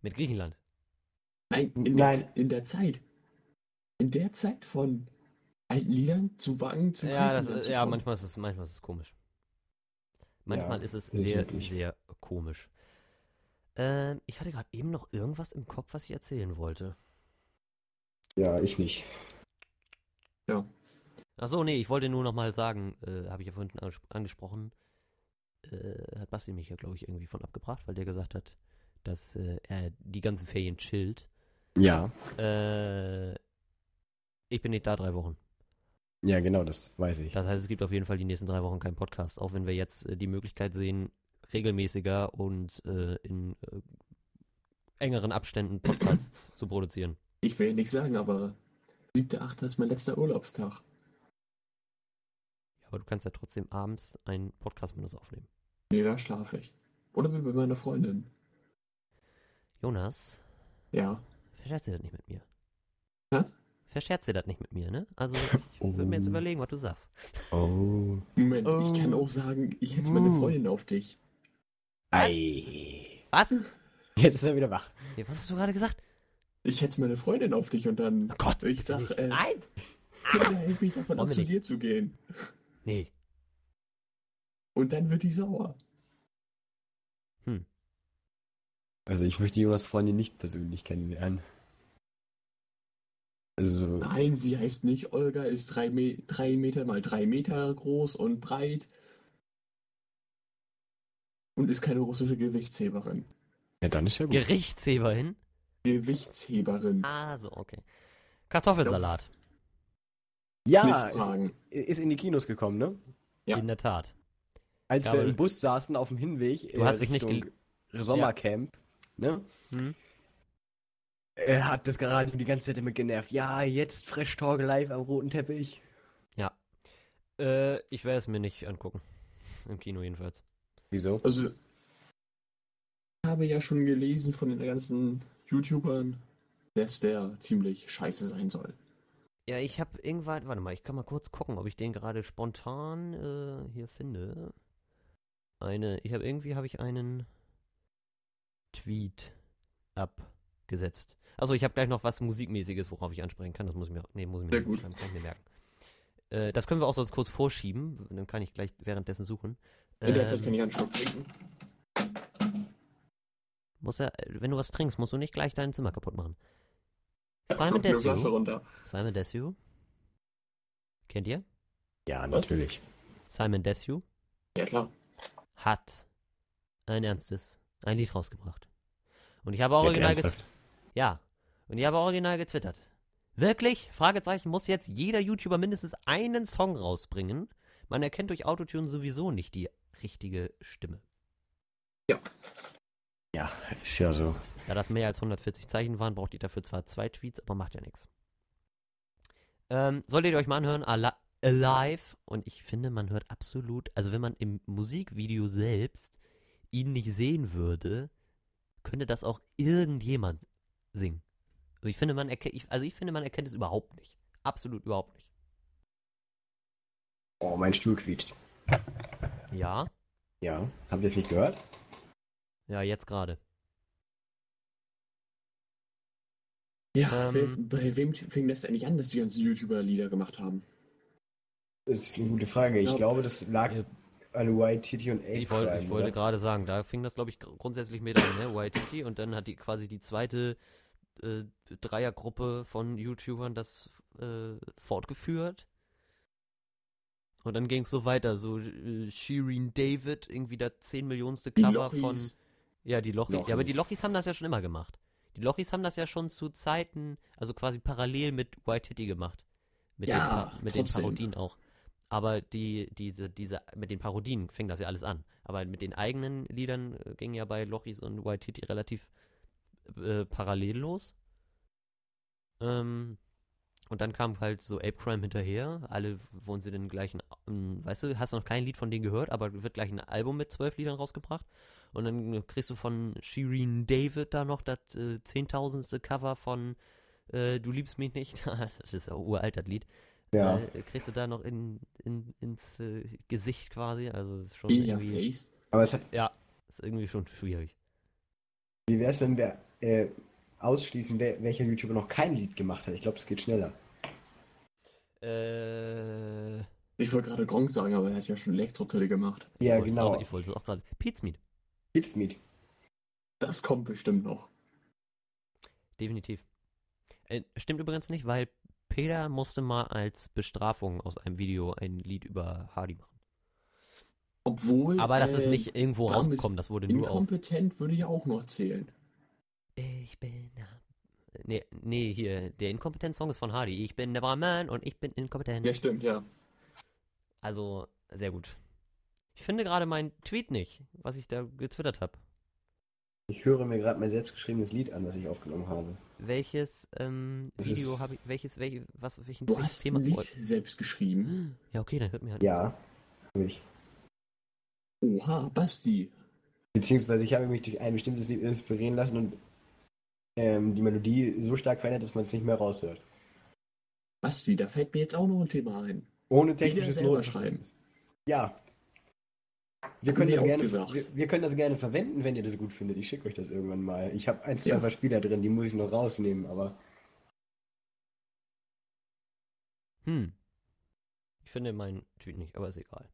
A: Mit Griechenland.
B: Nein, in,
C: Nein.
B: Der, in der Zeit. In der Zeit von alten Liedern zu Wagen zu
A: Ja, das,
B: Griechenland
A: ist-
B: zu
A: ja manchmal ist es, manchmal ist es komisch. Manchmal
C: Ja,
A: ist es sehr,
C: wirklich.
A: sehr komisch. Ähm, ich hatte gerade eben noch irgendwas im Kopf, was ich erzählen wollte.
C: Ja, ich nicht.
A: Ach so, nee, ich wollte nur noch mal sagen, äh, habe ich ja vorhin anges- angesprochen, äh, hat Basti mich ja, glaube ich, irgendwie von abgebracht, weil der gesagt hat, dass äh, er die ganzen Ferien chillt.
C: Ja.
A: Äh, ich bin nicht da drei Wochen.
C: Ja, genau, das weiß ich.
A: Das heißt, es gibt auf jeden Fall die nächsten drei Wochen keinen Podcast, auch wenn wir jetzt äh, die Möglichkeit sehen, regelmäßiger und äh, in äh, engeren Abständen Podcasts zu produzieren.
B: Ich will nichts sagen, aber 7.8. ist mein letzter Urlaubstag.
A: Ja, aber du kannst ja trotzdem abends einen Podcast mit uns aufnehmen.
B: Nee, da schlafe ich. Oder bin bei meiner Freundin.
A: Jonas,
B: Ja.
A: verscherz dir das nicht mit mir.
B: Hä?
A: Verscherz dir das nicht mit mir, ne? Also, ich würde mir jetzt
C: Oh.
A: überlegen, was du sagst.
C: Oh.
B: Moment,
A: Oh.
B: ich kann auch sagen, ich hetze meine
C: Uh.
B: Freundin auf dich.
C: Ei.
A: Was?
C: Jetzt ist er wieder wach.
A: Ja, was hast du gerade gesagt?
B: Ich hetze meine Freundin auf dich und dann.
A: Oh Gott,
B: ich sag, äh,
A: Nein!
B: Kinder, hält mich davon ab, zu
A: nicht.
B: dir zu gehen.
A: Nee.
B: Und dann wird die sauer.
C: Also ich möchte Jonas Freundin nicht persönlich kennenlernen. Also,
B: Nein, sie heißt nicht Olga, ist drei, Me drei Meter mal drei Meter groß und breit. Und ist keine russische Gewichtsheberin.
C: ja, dann ist ja gut.
A: Gerichtsheberin?
B: Gewichtsheberin.
A: Ah, so, okay. Kartoffelsalat.
C: Ja, ist, ist in die Kinos gekommen, ne?
B: Ja.
A: In der Tat.
C: Als
A: Ja,
C: wir im Bus saßen auf dem Hinweg
A: Du hast dich nicht
C: Richtung Sommercamp, ne?
A: Hm?
C: Er hat das gerade die ganze Zeit damit genervt. Ja, jetzt Fresh Talk live am roten Teppich.
A: Äh, ich werde es mir nicht angucken. Im Kino jedenfalls.
C: Wieso?
B: Also, ich habe ja schon gelesen von den ganzen YouTubern, dass der ziemlich scheiße sein soll.
A: Ja, ich habe irgendwann, warte mal, ich kann mal kurz gucken, ob ich den gerade spontan äh, hier finde. Eine, ich habe irgendwie habe ich einen Tweet abgesetzt. Also ich habe gleich noch was musikmäßiges, worauf ich ansprechen kann. Das muss ich mir, nee, muss ich mir
B: Sehr
A: nicht kann ich mir merken. Äh, das können wir auch sonst kurz vorschieben, dann kann ich gleich währenddessen suchen.
B: In der Zeit
A: Ähm,
B: kann ich einen Schluck trinken.
A: muss er, wenn du was trinkst, musst du nicht gleich dein Zimmer kaputt machen. Simon Desue. Simon Desue. Kennt ihr?
C: Ja, natürlich.
A: Simon Desue.
B: Ja, klar.
A: Hat ein ernstes, ein Lied rausgebracht. Und ich habe original getwittert. Ja. Und ich habe original getwittert. Wirklich? Fragezeichen, muss jetzt jeder YouTuber mindestens einen Song rausbringen? Man erkennt durch Autotune sowieso nicht die richtige Stimme.
C: Ja, ist ja so.
A: Da das mehr als 140 Zeichen waren, braucht ihr dafür zwar zwei Tweets, aber macht ja nichts. Ähm, solltet ihr euch mal anhören, Ali Alive. Und ich finde, man hört absolut, also wenn man im Musikvideo selbst ihn nicht sehen würde, könnte das auch irgendjemand singen. Also ich finde, man erkennt, ich, also ich finde, man erkennt es überhaupt nicht. Absolut überhaupt nicht.
C: Oh, mein Stuhl quietscht.
A: Ja,
C: Ja, habt ihr es nicht gehört?
A: ja, jetzt gerade.
B: Ja,
A: Ähm.
B: wer, bei wem fing das eigentlich an, dass die ganzen YouTuber Lieder gemacht haben?
C: Das ist eine gute Frage. Ich
B: Ja.
C: glaube, das lag an White Titty und
A: Ich, wollt, ich wollte gerade sagen, da fing das, glaube ich, gr- grundsätzlich mit an, ne? Waititi und dann hat die quasi die zweite äh, Dreiergruppe von YouTubern das äh, fortgeführt. Und dann ging es so weiter, so äh, Shireen David, irgendwie da 10 Millionste
B: Die
A: Cover von.
B: Lochis,
A: Ja, die Lochis. Ja, aber die
C: Lochis.
A: Lochis haben das ja schon immer gemacht. Die Lochis haben das ja schon zu Zeiten, also quasi parallel mit White Titty gemacht. Mit,
B: Ja,
A: den, Pa- mit den. Parodien auch. Aber die, diese, diese, mit den Parodien fing das ja alles an. Aber mit den eigenen Liedern äh, ging ja bei Lochis und White Titty relativ äh, parallel los. Ähm, und dann kam halt so Ape Crime hinterher. Alle wollen sie den gleichen, ähm, weißt du, hast noch kein Lied von denen gehört, aber wird gleich ein Album mit zwölf Liedern rausgebracht. Und dann kriegst du von Shireen David da noch das äh, zehntausendste Cover von äh, Du liebst mich nicht. das ist ja uralt, das Lied.
C: Ja.
A: Äh, kriegst du da noch in, in, ins äh, Gesicht quasi. Also ist schon
B: in your
A: irgendwie,
B: face.
C: Aber es hat,
A: ist irgendwie schon schwierig.
C: wie wäre es, wenn wir äh, ausschließen, wer, welcher YouTuber noch kein Lied gemacht hat? Ich glaube, es geht schneller.
A: Äh,
B: Ich wollte gerade Gronk sagen, aber er hat ja schon Elektrotritte gemacht.
C: Ja, genau.
A: Auch, ich wollte es auch gerade. Pizmeat,
C: Kids Meet.
B: Das kommt bestimmt noch.
A: definitiv. Äh, stimmt übrigens nicht, weil Peter musste mal als Bestrafung aus einem Video ein Lied über Hardy machen.
B: Obwohl.
A: Aber das ist
B: äh,
A: nicht irgendwo
B: ist
A: rausgekommen, das wurde nur auf.
B: Inkompetent würde ja auch noch zählen.
A: Ich bin. Nee, nee, hier, der Inkompetent-Song ist von Hardy. Ich bin der Brahman und ich bin inkompetent.
B: Ja, stimmt, ja.
A: Also, sehr gut. Ich finde gerade meinen Tweet nicht, was ich da getwittert habe.
C: Ich höre mir gerade mein selbstgeschriebenes Lied an, das ich aufgenommen habe.
A: Welches ähm, Video habe ich, welches, welches, was, welchen,
B: Du
A: welches
B: hast
A: Thema
B: ein Lied selbst geschrieben.
A: Ja, okay, dann hört mir halt.
C: Ja, habe ich.
B: Oha, Basti.
C: Beziehungsweise ich habe mich durch ein bestimmtes Lied inspirieren lassen und ähm, die Melodie so stark verändert, dass man es nicht mehr raushört.
B: Basti, da fällt mir jetzt auch noch ein Thema ein.
C: Ohne technisches Notenverständnis. Ja. Wir können,
B: wir
C: das gerne, wir, wir können das gerne verwenden, wenn ihr das gut findet. Ich schicke euch das irgendwann mal. Ich habe ein, zwei
B: Ja.
C: Verspieler drin, die muss ich noch rausnehmen, aber
A: Hm. Ich finde meinen Tweet nicht, aber ist egal.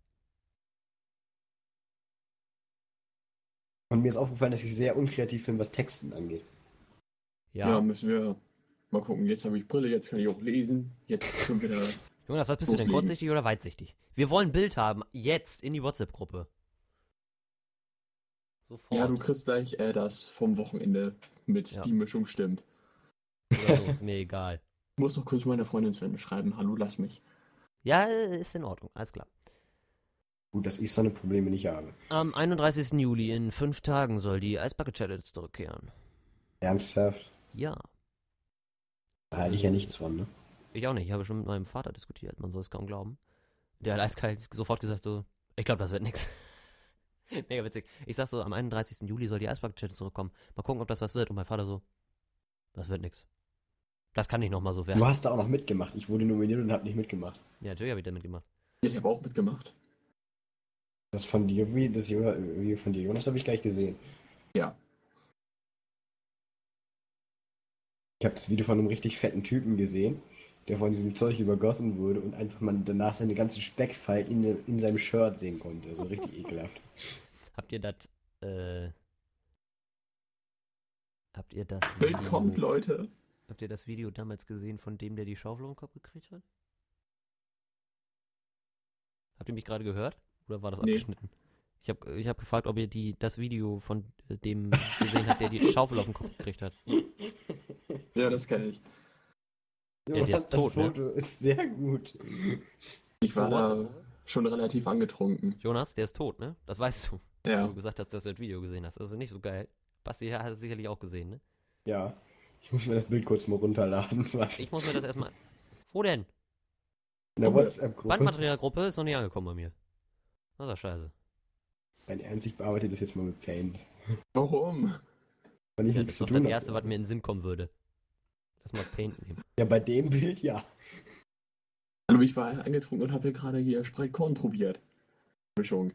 C: und mir ist aufgefallen, dass ich sehr unkreativ bin, was Texten angeht.
B: Ja,
A: Ja.
B: müssen wir mal gucken. Jetzt habe ich Brille, jetzt kann ich auch lesen. Jetzt können wir da.
A: Jonas, was bist du denn? Kurzsichtig oder weitsichtig? Wir wollen ein Bild haben. Jetzt in die WhatsApp-Gruppe. Sofort.
B: Ja, du kriegst gleich äh, das vom Wochenende mit.
A: Ja.
B: Die Mischung stimmt.
A: Oder so, ist mir egal.
B: Ich muss noch kurz meiner Freundin Sven schreiben. Hallo, lass mich.
A: Ja, äh, ist in Ordnung. Alles klar.
C: Gut, dass ich so eine Probleme nicht habe.
A: Am 31. Juli in fünf Tagen soll die Eisbucket Challenge zurückkehren.
C: Ernsthaft?
A: Ja.
C: Da halte ich ja nichts von, ne?
A: Ich auch nicht. Ich habe schon mit meinem Vater diskutiert. Man soll es kaum glauben. Der hat eiskalt sofort gesagt so, ich glaube, das wird nix. Mega witzig. Ich sag so, am 31. Juli soll die Eisbucket Challenge zurückkommen. Mal gucken, ob das was wird. Und mein Vater so, das wird nix. Das kann nicht nochmal so werden.
C: Du hast da auch noch mitgemacht. Ich wurde nominiert und habe nicht mitgemacht.
A: Ja, natürlich habe ich damit gemacht.
B: Ich habe auch mitgemacht.
C: Das von dir, wie das Video von dir, Jonas, habe ich gleich gesehen.
B: Ja.
C: Ich habe das Video von einem richtig fetten Typen gesehen, der von diesem Zeug übergossen wurde und einfach man danach seine ganzen Speckfalten in, in seinem Shirt sehen konnte. Also richtig ekelhaft.
A: Habt ihr das, äh, habt ihr das
B: Bild
A: Video,
B: kommt, Leute.
A: habt ihr das Video damals gesehen von dem, der die Schaufel im Kopf gekriegt hat? Habt ihr mich gerade gehört? Oder war das
B: Nee.
A: abgeschnitten? Ich habe ich hab gefragt, ob ihr die, das Video von äh, dem gesehen habt, der die Schaufel auf den Kopf gekriegt hat.
B: Ja, das kenne ich.
A: Ja, der ist
C: das
A: tot, ne?
C: Foto ist sehr gut.
B: Ich war da schon relativ angetrunken.
A: Jonas, der ist tot, ne? Das weißt du.
B: Ja.
A: du gesagt hast, dass du das Video gesehen hast. Das ist nicht so geil. Basti hat es sicherlich auch gesehen, ne?
C: Ja. Ich muss mir das Bild kurz mal runterladen.
A: Ich muss mir das erstmal. Wo denn?
C: In der. WhatsApp-Gruppe.
A: Bandmaterialgruppe ist noch nicht angekommen bei mir. Das ist ja scheiße.
C: Mein Ernst, ich bearbeite das jetzt mal mit Paint.
B: Warum?
C: Weil ich
A: Das
C: nichts
A: ist doch das. Erste, was mir in den Sinn kommen würde. Lass mal Paint nehmen.
C: Ja, bei dem Bild ja.
B: Hallo, ich war angetrunken und habe gerade hier Spreitkorn probiert. Mischung.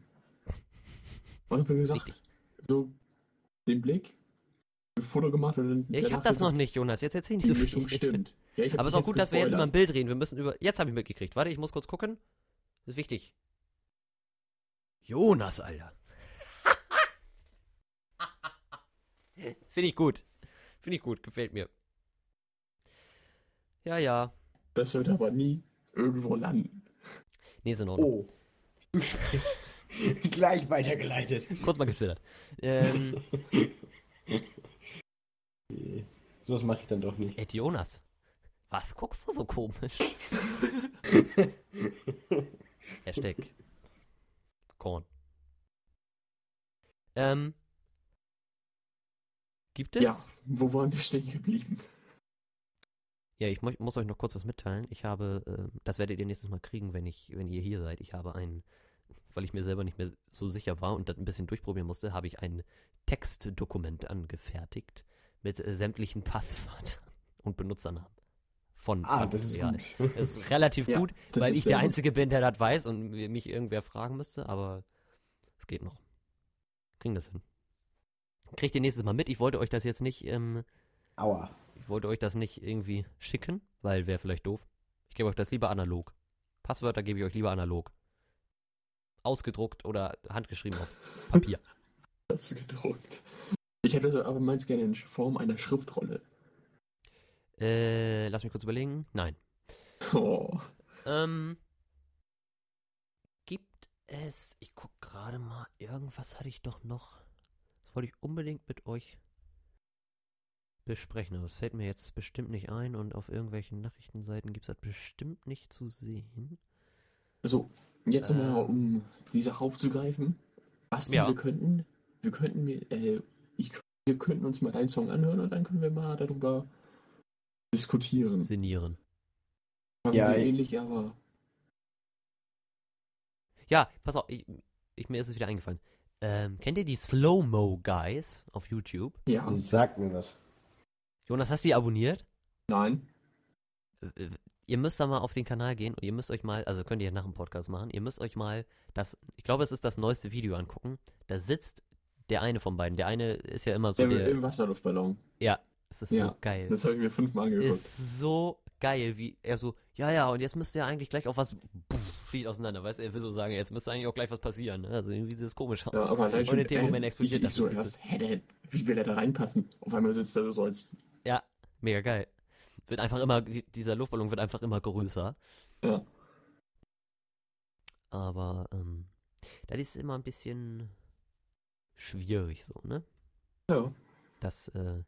B: Und habe gesagt,
A: Richtig.
B: so den Blick, ein Foto gemacht und dann.
A: Ja, ich hab
B: danach
A: das noch nicht, Jonas. Jetzt erzähl nicht
B: Die
A: so viel.
B: Mischung stimmt. Ja,
A: Aber es ist auch gut, dass wir jetzt über ein. Bild reden. Wir müssen über. Jetzt habe ich mitgekriegt. Warte, ich muss kurz gucken. Das ist wichtig. Jonas, Alter. Finde ich gut. Finde ich gut, gefällt mir. Ja, ja.
B: Das wird aber nie irgendwo landen.
A: Nee, in Ordnung.
C: Oh. Gleich weitergeleitet.
A: Kurz mal getwittert. Ähm,
C: Nee, Sowas mache ich dann doch nicht.
A: Ed Jonas. Was guckst du so komisch? Hashtag Korn. Ähm, gibt es?
B: Ja, wo waren wir stehen geblieben?
A: Ja, ich mu muss euch noch kurz was mitteilen. Ich habe, äh, das werdet ihr nächstes Mal kriegen, wenn ich, wenn ihr hier seid. Ich habe ein, weil ich mir selber nicht mehr so sicher war und das ein bisschen durchprobieren musste, habe ich ein Textdokument angefertigt mit äh, sämtlichen Passwörtern und Benutzernamen von
C: Ah, das ist
A: Real.
C: gut.
A: Das ist relativ
B: Ja,
A: gut, weil ich der
B: gut.
A: Einzige bin, der das weiß und mich irgendwer fragen müsste, aber es geht noch. Kriegen das hin. Kriegt ihr nächstes Mal mit. Ich wollte euch das jetzt nicht, ähm,
C: Aua.
A: Ich wollte euch das nicht irgendwie schicken, weil wäre vielleicht doof. Ich gebe euch das lieber analog. Passwörter gebe ich euch lieber analog. Ausgedruckt oder handgeschrieben auf Papier.
B: Das gedruckt. Ich hätte aber meins gerne in Form einer Schriftrolle.
A: äh, lass mich kurz überlegen. Nein.
B: Oh.
A: Ähm, gibt es, ich guck gerade mal, irgendwas hatte ich doch noch. Das wollte ich unbedingt mit euch besprechen, aber es fällt mir jetzt bestimmt nicht ein und auf irgendwelchen Nachrichtenseiten gibt es das bestimmt nicht zu sehen.
B: So, jetzt nochmal,
A: Ähm.
B: um die Sache aufzugreifen. Basti,
A: Ja.
B: wir könnten, wir könnten, mir- äh, ich, wir könnten uns mal einen Song anhören und dann können wir mal darüber diskutieren.
A: Sinnieren.
B: Fangen
C: Ja,
B: ähnlich, aber
A: Ja, pass auf, ich, ich, mir ist es wieder eingefallen. Ähm, kennt ihr die Slow-Mo Guys auf YouTube?
B: ja,
C: Sag mir was.
A: Jonas, hast du die abonniert?
B: nein.
A: Ihr müsst da mal auf den Kanal gehen und ihr müsst euch mal, also könnt ihr nach dem Podcast machen, ihr müsst euch mal das, ich glaube, es ist das neueste Video angucken. Da sitzt der eine von beiden. Der eine ist ja immer so
B: Der,
A: der,
B: Im Wasserluftballon.
A: es ist
B: Ja,
A: so geil.
B: Das habe ich mir fünfmal
A: Es
B: angeguckt.
A: ist so geil, wie er so, ja, ja, und jetzt müsste ja eigentlich gleich auch was, puff, fliegt auseinander, weißt du, er will so sagen, jetzt müsste eigentlich auch gleich was passieren, ne? Also irgendwie sieht es komisch aus.
B: Ja, aber schon,
A: in dem Moment explodiert
B: ich, ich so
A: das ist
B: erst, hä, der, wie will er da reinpassen? Auf einmal sitzt er so als,
A: Mega geil. Wird einfach immer, die- dieser Luftballon wird einfach immer größer.
B: ja,
A: Aber, ähm, das ist immer ein bisschen schwierig so, ne?
B: ja.
A: Das, äh,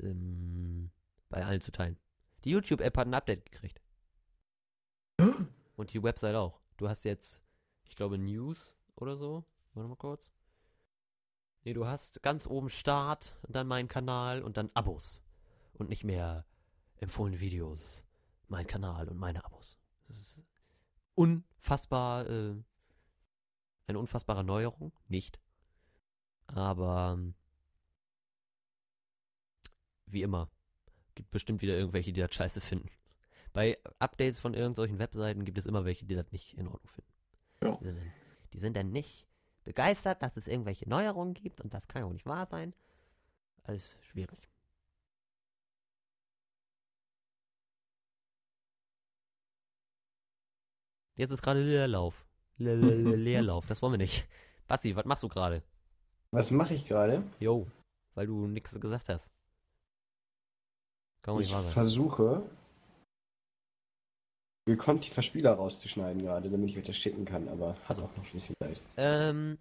A: ähm, bei allen zu teilen. Die YouTube-App hat ein Update gekriegt. Und die Website auch. Du hast jetzt, ich glaube, News oder so. Warte mal kurz. Nee, du hast ganz oben Start, und dann meinen Kanal und dann Abos. Und nicht mehr empfohlene Videos, mein Kanal und meine Abos. Das ist unfassbar, äh, eine unfassbare Neuerung. Nicht. Aber ähm, wie immer, gibt bestimmt wieder irgendwelche, die das scheiße finden. Bei Updates von irgendwelchen Webseiten gibt es immer welche, die das nicht in Ordnung finden.
B: Ja.
A: Die sind dann nicht begeistert, dass es irgendwelche Neuerungen gibt und das kann ja auch nicht wahr sein. Alles schwierig. Jetzt ist gerade Leerlauf. Le le le Leerlauf, das wollen wir nicht. Basti, was machst du gerade?
C: Was mache ich gerade?
A: Jo, weil du nichts gesagt hast. Kann doch nicht
C: Ich
A: wahr sein.
C: versuche, gekonnt die Verspieler rauszuschneiden gerade, damit ich euch das schicken kann, aber hat
A: Also.
C: auch noch ein bisschen Zeit.
A: Ähm,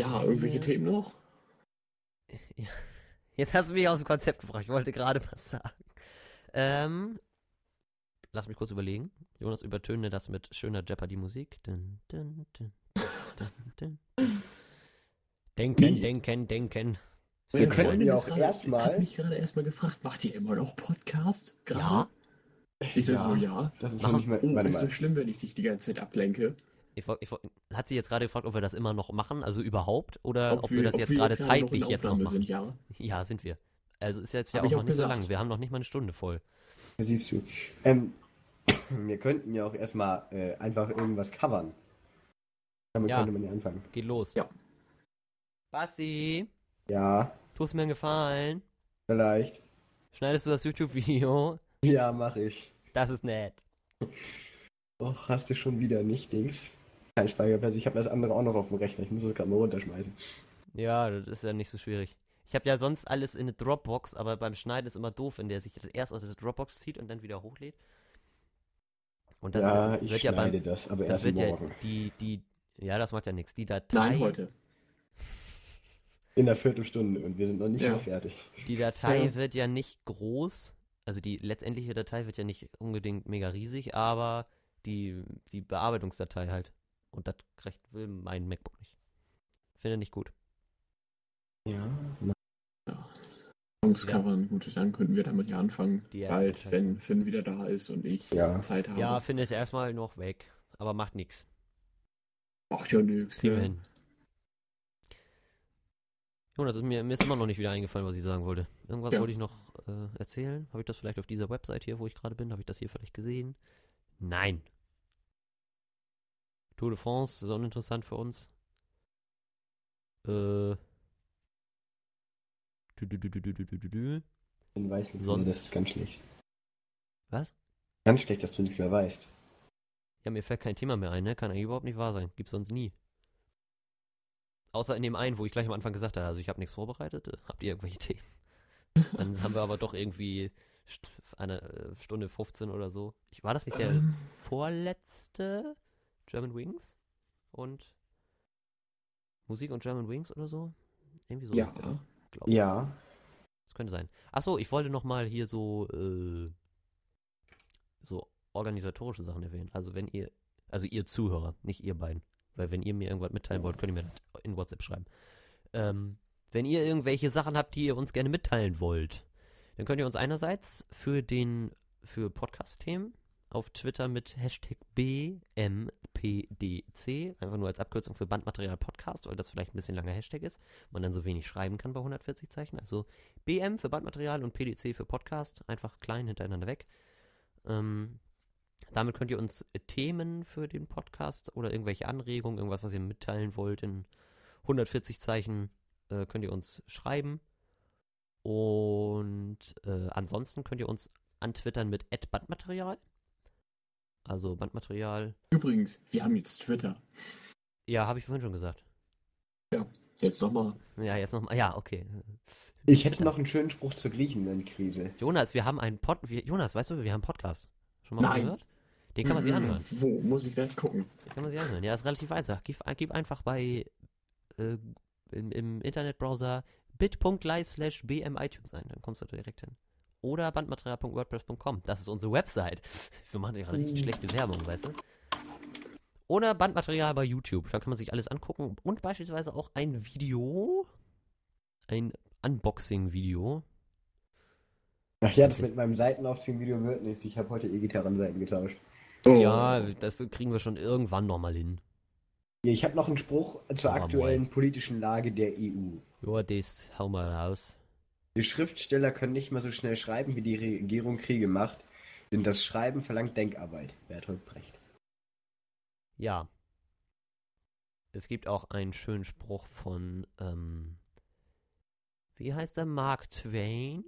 B: Ja, irgendwelche
A: Ja.
B: Themen noch?
A: ja. jetzt hast du mich aus dem Konzept gebracht. Ich wollte gerade was sagen. Ähm, lass mich kurz überlegen. Jonas übertöne das mit schöner Jeopardy-Musik. Dun, dun, dun, dun, dun, dun. Denken, denken, denken.
C: Wir
B: Freundin
C: ja auch
B: gerade-
C: erstmal-
B: Hat mich gerade erstmal gefragt, macht ihr immer noch Podcast?
A: Ja.
B: Ich sag so, ja.
C: Das ist noch nicht mal.
B: Oh, ist so schlimm, wenn ich dich die ganze Zeit ablenke.
A: Ich, ich, hat sie jetzt gerade gefragt, ob wir das immer noch machen, also überhaupt, oder ob, wir, das
B: ob
A: jetzt gerade
B: gerade
A: zeitlich
B: noch in
A: jetzt noch machen?
B: sind, ja.
A: Ja, sind wir. Also ist jetzt ja
B: Hab
A: auch noch
B: auch
A: nicht so
B: gesagt.
A: lang. Wir haben noch nicht mal eine Stunde voll.
C: Siehst du. Ähm, wir könnten ja auch erstmal äh, einfach irgendwas covern. Damit
A: Ja.
C: könnte man ja anfangen.
A: Geht los.
B: Ja.
A: Basti,
C: Ja,
A: tust mir einen Gefallen.
C: vielleicht.
A: Schneidest du das YouTube-Video?
C: Ja, mache ich.
A: Das ist nett.
C: Och, hast du schon wieder nicht, Dings? Kein Speicherplatz. Ich habe das andere auch noch auf dem Rechner. Ich muss das gerade mal runterschmeißen.
A: Ja, das ist ja nicht so schwierig. Ich habe ja sonst alles in eine Dropbox, aber beim Schneiden ist immer doof, wenn der sich das erst aus der Dropbox zieht und dann wieder hochlädt. Und das
C: ja, ich
A: wird ja
C: schneide
A: beim,
C: das, aber
A: das
C: erst
A: wird
C: morgen.
A: ja die, die, ja, das macht ja nichts. Die Datei,
B: Nein, heute.
C: In der Viertelstunde und wir sind noch nicht
B: Ja.
C: mal fertig.
A: die Datei
B: Ja.
A: wird ja nicht groß, also die letztendliche Datei wird ja nicht unbedingt mega riesig, aber die, die Bearbeitungsdatei halt. Und das kriegt will mein MacBook nicht. Finde nicht gut.
C: Ja.
B: Ja. Songs covern, gut, dann könnten wir damit ja anfangen.
A: Die erste
B: Bald,
A: Datei.
B: wenn Finn wieder da ist und ich
C: Ja.
B: Zeit habe.
A: Ja, finde es erstmal noch weg, aber macht nichts.
B: Ach ja, nix. Ne?
A: hin. Jonas, ist mir, mir ist immer noch nicht wieder eingefallen, was ich sagen wollte. Irgendwas
B: Ja.
A: wollte ich noch äh, erzählen? Habe ich das vielleicht auf dieser Website hier, wo ich gerade bin? Habe ich das hier vielleicht gesehen? Nein. Tour de France ist uninteressant für uns. Äh. Du, du, du,
C: Den weiß nicht
A: Sonst...
C: das ist ganz schlecht.
A: Was?
C: Ganz schlecht, dass du nichts mehr weißt.
A: Ja, mir fällt kein Thema mehr ein, ne? Kann eigentlich überhaupt nicht wahr sein. Gibt's sonst nie. Außer in dem einen, wo ich gleich am Anfang gesagt habe, also ich habe nichts vorbereitet. Äh, habt ihr irgendwelche Themen? Dann haben wir aber doch irgendwie eine äh, Stunde 15 oder so. Ich, war das nicht der
B: Ähm,
A: vorletzte German Wings? Und Musik und German Wings oder so? Irgendwie so.
B: ja.
A: hieß der.
C: Ja.
A: Das könnte sein. Achso, ich wollte noch mal hier so, äh, so organisatorische Sachen erwähnen. Also wenn ihr, also ihr Zuhörer, nicht ihr beiden. Weil wenn ihr mir irgendwas mitteilen wollt, könnt ihr mir das in WhatsApp schreiben. Ähm, wenn ihr irgendwelche Sachen habt, die ihr uns gerne mitteilen wollt, dann könnt ihr uns einerseits für den, für Podcast-Themen auf Twitter mit Hashtag BMPDC, einfach nur als Abkürzung für Bandmaterial Podcast, weil das vielleicht ein bisschen langer Hashtag ist, man dann so wenig schreiben kann bei 140 Zeichen. Also BM für Bandmaterial und PDC für Podcast, einfach klein hintereinander weg. Ähm, damit könnt ihr uns Themen für den Podcast oder irgendwelche Anregungen, irgendwas, was ihr mitteilen wollt, in 140 Zeichen äh, könnt ihr uns schreiben. Und äh, ansonsten könnt ihr uns antwittern mit Bandmaterial. Also Bandmaterial.
B: Übrigens, wir haben jetzt Twitter.
A: Ja, habe ich vorhin schon gesagt.
B: Jetzt nochmal.
A: Ja, jetzt nochmal. Ja, okay.
C: Ich hätte noch einen schönen Spruch zur Griechenland-Krise.
A: Jonas, wir haben einen Pod. Wir, Jonas, weißt du, wir haben einen Podcast. Schon mal
B: Nein.
A: gehört? Den kann man sich anhören.
B: Wo? Muss ich gleich gucken.
A: Den kann man sich anhören. Ja, ist relativ einfach. Gib, gib einfach bei äh, im, im Internetbrowser bit.ly slash bmiTunes ein. Dann kommst du da direkt hin. Oder bandmaterial.wordpress.com. Das ist unsere Website. Wir machen ja richtig
C: Uh.
A: schlechte Werbung, weißt du? Oder Bandmaterial bei YouTube. Da kann man sich alles angucken. Und beispielsweise auch ein Video. Ein Unboxing-Video.
C: Ach ja, das mit meinem Seitenaufziehen-Video wird nichts. Ich habe heute E-Gitarrenseiten getauscht.
B: Oh.
A: Ja, das kriegen wir schon irgendwann nochmal hin.
C: Ich habe noch einen Spruch zur
A: Oh,
C: aktuellen politischen Lage der EU.
A: Ja, das hau mal raus.
C: Die Schriftsteller können nicht mehr so schnell schreiben, wie die Regierung Kriege macht, denn das Schreiben verlangt Denkarbeit. Bertolt Brecht.
A: Ja. Es gibt auch einen schönen Spruch von, ähm, wie heißt der? Mark Twain?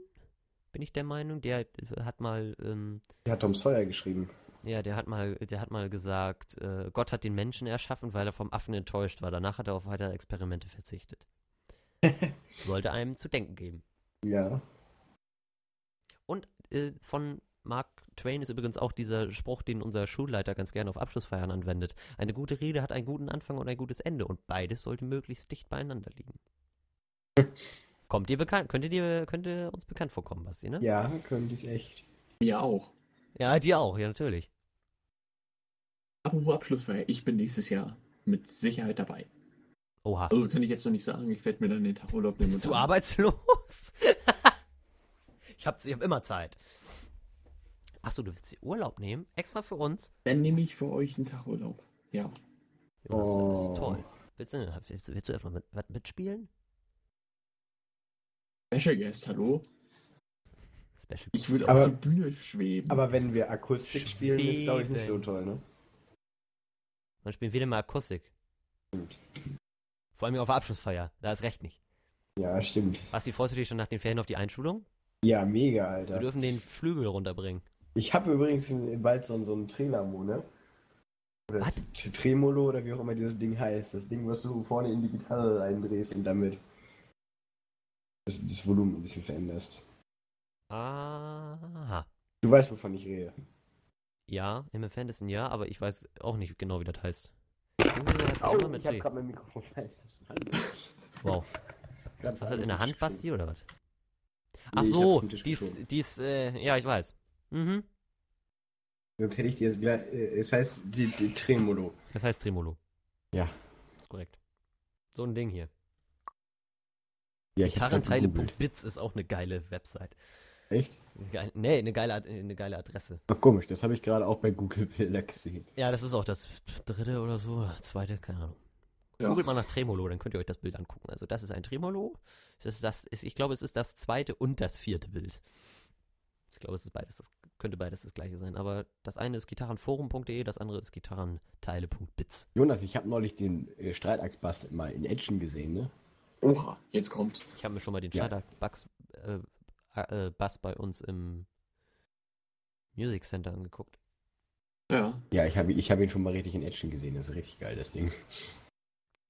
A: Bin ich der Meinung? Der hat mal, ähm,
C: Der hat Tom Sawyer geschrieben.
A: Ja, der hat mal, der hat mal gesagt, äh, Gott hat den Menschen erschaffen, weil er vom Affen enttäuscht war. Danach hat er auf weitere Experimente verzichtet. Sollte einem zu denken geben.
C: Ja.
A: Und äh, von Mark Twain ist übrigens auch dieser Spruch, den unser Schulleiter ganz gerne auf Abschlussfeiern anwendet. Eine gute Rede hat einen guten Anfang und ein gutes Ende und beides sollte möglichst dicht beieinander liegen. Kommt dir bekannt, könnte dir, könnte uns bekannt vorkommen, Basti, ne?
C: Ja, können die es echt.
B: Mir auch.
A: Ja, dir auch, ja, natürlich.
B: Apropos Abschlussfeier, ich bin nächstes Jahr mit Sicherheit dabei.
A: Oha.
B: Also kann ich jetzt noch nicht sagen, ich werde mir dann den Tag Urlaub nehmen.
A: Bist du arbeitslos? ich hab, ich hab immer Zeit. Achso, du willst dir Urlaub nehmen? Extra für uns?
B: Dann nehme ich für euch einen Tag Urlaub. Ja.
A: Ja, das, das ist
C: Oh.
A: toll. Willst du, willst, du- willst du einfach mit, was mitspielen?
B: Special Guest, hallo?
A: Special
B: Ich würde
C: Aber-
B: auf die Bühne schweben.
C: Aber wenn wir Akustik spielen, ist glaube ich nicht so
A: Schweben.
C: toll, ne?
A: Man spielt wieder mal Akustik. Vor allem auf der Abschlussfeier. Da ist recht nicht.
C: Ja, stimmt.
A: Basti, freust du dich schon nach den Ferien auf die Einschulung?
C: Ja, mega,
A: Wir
C: Alter.
A: dürfen den Flügel runterbringen.
C: Ich habe übrigens bald so, so einen Trelamo, ne? Oder
A: Was?
C: Tremolo oder wie auch immer dieses Ding heißt. Das Ding, was du vorne in die Gitarre reindrehst und damit. das, das Volumen ein bisschen veränderst.
A: Aha.
C: Du weißt, wovon ich rede.
A: Ja, im Fantasy ja, aber ich weiß auch nicht genau, wie das heißt. Das mit
C: ich habe
A: T.
C: gerade mein Mikrofon fallen lassen.
A: Wow. Hast du das in der Hand, Basti, oder was?
C: Nee,
A: Ach
C: ich
A: so, dies, dies, äh, ja, ich weiß. Mhm.
C: Sonst hätte ich dir jetzt gleich. Äh, es heißt die, die Tremolo.
A: Das heißt Tremolo.
C: Ja.
A: Ist korrekt. So ein Ding hier.
C: Ja, hab.
A: Gitarrenteile.bits ist auch eine geile Website.
C: Echt?
A: Geil, nee, eine geile, eine geile Adresse.
C: Ach, komisch, das habe ich gerade auch bei Google Bilder gesehen.
A: Ja, das ist auch das dritte oder so, zweite, keine Ahnung.
B: Ja.
A: Googelt mal nach Tremolo, dann könnt ihr euch das Bild angucken. Also das ist ein Tremolo. Das ist das, ist, ich glaube, es ist das zweite und das vierte Bild. Ich glaube, es ist beides, das könnte beides das gleiche sein. Aber das eine ist gitarrenforum.de, das andere ist gitarrenteile.bits.
C: Jonas, ich habe neulich den äh, Streitaxt-Bass mal in Action gesehen, ne?
B: Oha, jetzt kommt's.
A: Ich habe mir schon mal den
C: Ja.
A: Scheiter-Bass äh, äh, Bass bei uns im Music Center angeguckt.
B: Ja.
C: Ja, ich habe ich hab ihn schon mal richtig in Action gesehen. Das ist richtig geil, das Ding.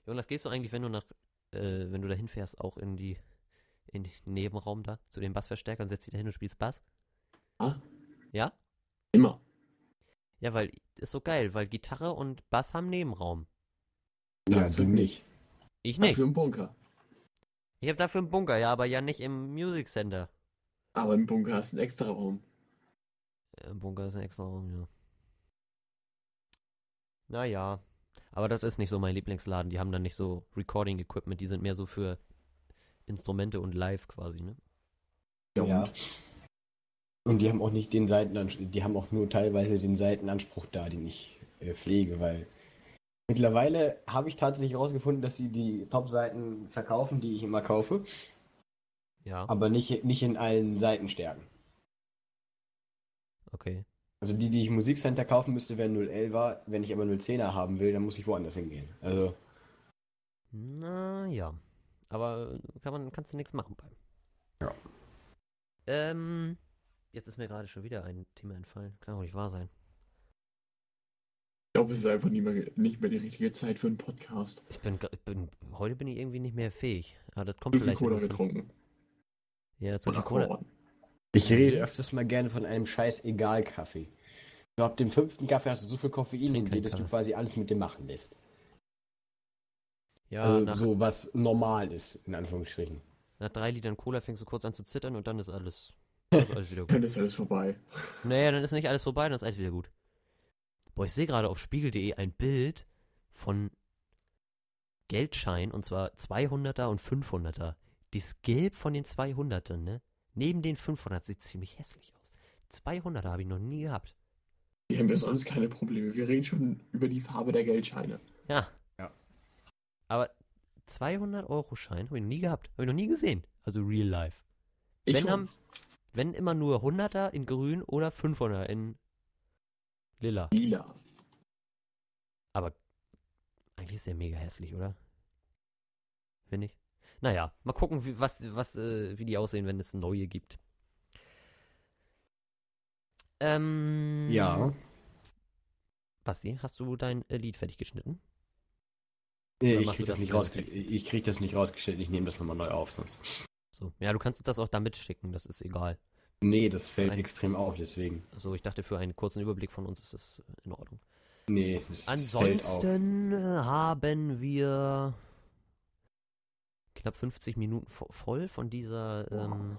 A: Jonas, gehst du eigentlich, wenn du nach, äh, wenn du da hinfährst, auch in die, in den Nebenraum da, zu den Bassverstärkern, setzt dich da hin und spielst Bass?
B: Ah,
A: Ja?
B: immer.
A: Ja, weil, ist so geil, weil Gitarre und Bass haben Nebenraum.
B: Ja,
C: du nicht.
A: Ich nicht.
B: Dafür im Bunker.
A: Ich habe dafür einen Bunker, ja, aber ja nicht im Music Center.
B: Aber im Bunker hast du einen extra Raum.
A: Äh, Im Bunker ist ein extra Raum, ja. Naja, aber das ist nicht so mein Lieblingsladen. Die haben dann nicht so Recording-Equipment, die sind mehr so für Instrumente und Live quasi, ne?
C: Ja. Und die haben auch nicht den Seitenanspruch, die haben auch nur teilweise den Seitenanspruch da, den ich äh, pflege, weil mittlerweile habe ich tatsächlich herausgefunden, dass sie die Top-Seiten verkaufen, die ich immer kaufe,
A: Ja,
C: aber nicht, nicht in allen Seitenstärken.
A: okay.
C: Also die, die ich im Musikcenter kaufen müsste, wären 011er. Wenn ich aber 010er haben will, dann muss ich woanders hingehen. Also,
A: Na ja. Aber kann man, kannst du nichts machen bei.
C: Ja.
A: Ähm, jetzt ist mir gerade schon wieder ein Thema entfallen. Kann doch nicht wahr sein.
B: Ich glaube, es ist einfach nicht mehr, nicht mehr die richtige Zeit für einen Podcast.
A: Ich bin, ich bin, heute bin ich irgendwie nicht mehr fähig. Aber das kommt
B: viel
A: vielleicht.
B: Cola getrunken.
A: Ja, viel
B: Oder
A: Cola.
C: Ich rede öfters mal gerne von einem scheiß Egal-Kaffee. So, ab dem fünften Kaffee hast du so viel Koffein in dir, dass du quasi alles mit dem machen lässt.
A: Ja,
C: also
A: nach,
C: so, was normal ist, in Anführungsstrichen.
A: nach drei Litern Cola fängst du kurz an zu zittern und dann ist alles, dann ist alles wieder gut.
B: Dann ist alles vorbei.
A: Naja, dann ist nicht alles vorbei, dann ist alles wieder gut. Boah, ich sehe gerade auf spiegel.de ein Bild von Geldschein und zwar 200er und 500er. Das Gelb von den 200ern, ne? Neben den 500 sieht ziemlich hässlich aus. 200er habe ich noch nie gehabt.
B: Wir haben ja sonst keine Probleme. Wir reden schon über die Farbe der Geldscheine.
A: Ja.
C: Ja.
A: Aber 200 Euro Schein habe ich noch nie gehabt. Habe ich noch nie gesehen. Also real life.
B: Ich
A: Wenn
B: schon.
A: am- Wenn immer nur 100er in grün oder 500er in lila.
B: Lila.
A: Aber eigentlich ist der mega hässlich, oder? Finde ich. Naja, mal gucken, wie, was, was, äh, wie die aussehen, wenn es neue gibt. Ähm,
C: Ja.
A: Basti, hast du dein äh, Lied fertig geschnitten?
C: Nee,
A: Oder
C: ich krieg das,
A: das
C: nicht
A: wieder
C: rausge
A: fix?
C: ich krieg das nicht rausgestellt, ich nehme das nochmal neu auf, sonst.
A: So. Ja, du kannst das auch da mitschicken, das ist egal.
C: Nee, das fällt
A: Nein.
C: extrem auf, deswegen.
A: Also ich dachte, für einen kurzen Überblick von uns ist das äh, in Ordnung.
C: Nee, das fällt auf.
A: Ansonsten haben wir knapp 50 Minuten vo voll von dieser. Ähm,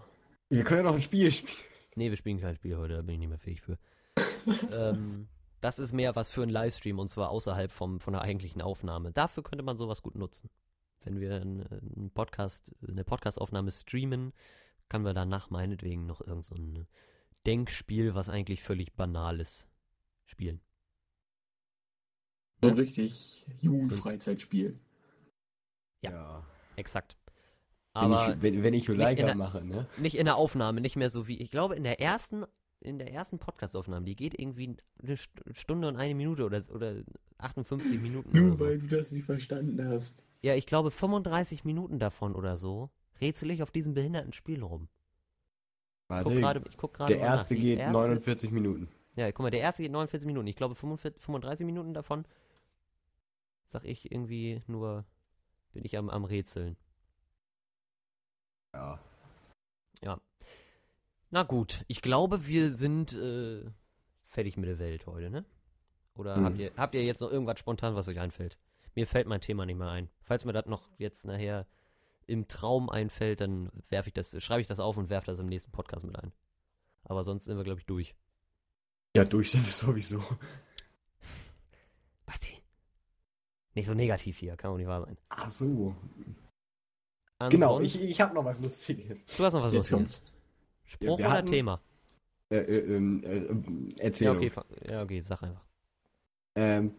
C: Wir können ja noch ein Spiel spielen.
A: nee, wir spielen kein Spiel heute, da bin ich nicht mehr fähig für. ähm, das ist mehr was für einen Livestream und zwar außerhalb vom, von der eigentlichen Aufnahme. Dafür könnte man sowas gut nutzen. Wenn wir einen, Podcast, eine Podcastaufnahme streamen, können wir danach meinetwegen noch irgend so ein Denkspiel, was eigentlich völlig banal ist, spielen.
B: So ein richtig Jugendfreizeitspiel.
A: Ja.
C: Ja.
A: Exakt.
C: Wenn
A: Aber
C: ich, wenn, wenn ich
A: nicht in
C: Juleika
A: der-
C: mache, ne?
A: nicht in der Aufnahme, nicht mehr so wie, ich glaube, in der ersten, in der ersten Podcast-Aufnahme, die geht irgendwie eine St- Stunde und eine Minute oder, oder 58 Minuten oder
B: Nur
A: so.
B: weil du das nicht verstanden hast.
A: Ja, ich glaube 35 Minuten davon oder so rätsel ich auf diesem behinderten Spiel rum. Ich guck
C: Warte,
A: gerade, ich guck gerade
C: der erste geht
A: erste-
C: 49 Minuten.
A: Ja, guck mal, der erste geht 49 Minuten. Ich glaube 45, 35 Minuten davon, sag ich irgendwie nur, bin ich am, am Rätseln.
C: Ja.
A: Ja. Na gut, ich glaube, wir sind äh, fertig mit der Welt heute, ne? Oder
C: Mhm.
A: habt, ihr, habt ihr jetzt noch irgendwas spontan, was euch einfällt? Mir fällt mein Thema nicht mehr ein. Falls mir das noch jetzt nachher im Traum einfällt, dann werfe ich das, schreibe ich das auf und werfe das im nächsten Podcast mit ein. Aber sonst sind wir, glaube ich, durch.
C: Ja, durch sind wir sowieso.
A: Basti. Nicht so negativ hier, kann auch nicht wahr sein.
C: Ach so. Genau, ich,
A: Ansonsten-
C: ich habe noch was Lustiges.
A: du hast noch was
B: Jetzt
A: Lustiges.
B: kommt's.
A: Spruch
C: wir
A: oder
C: hatten-
A: Thema?
C: Äh, äh, ähm, äh, ähm,
A: Ja
C: Erzählung.
A: okay, ja, okay, sag einfach.
C: Ähm,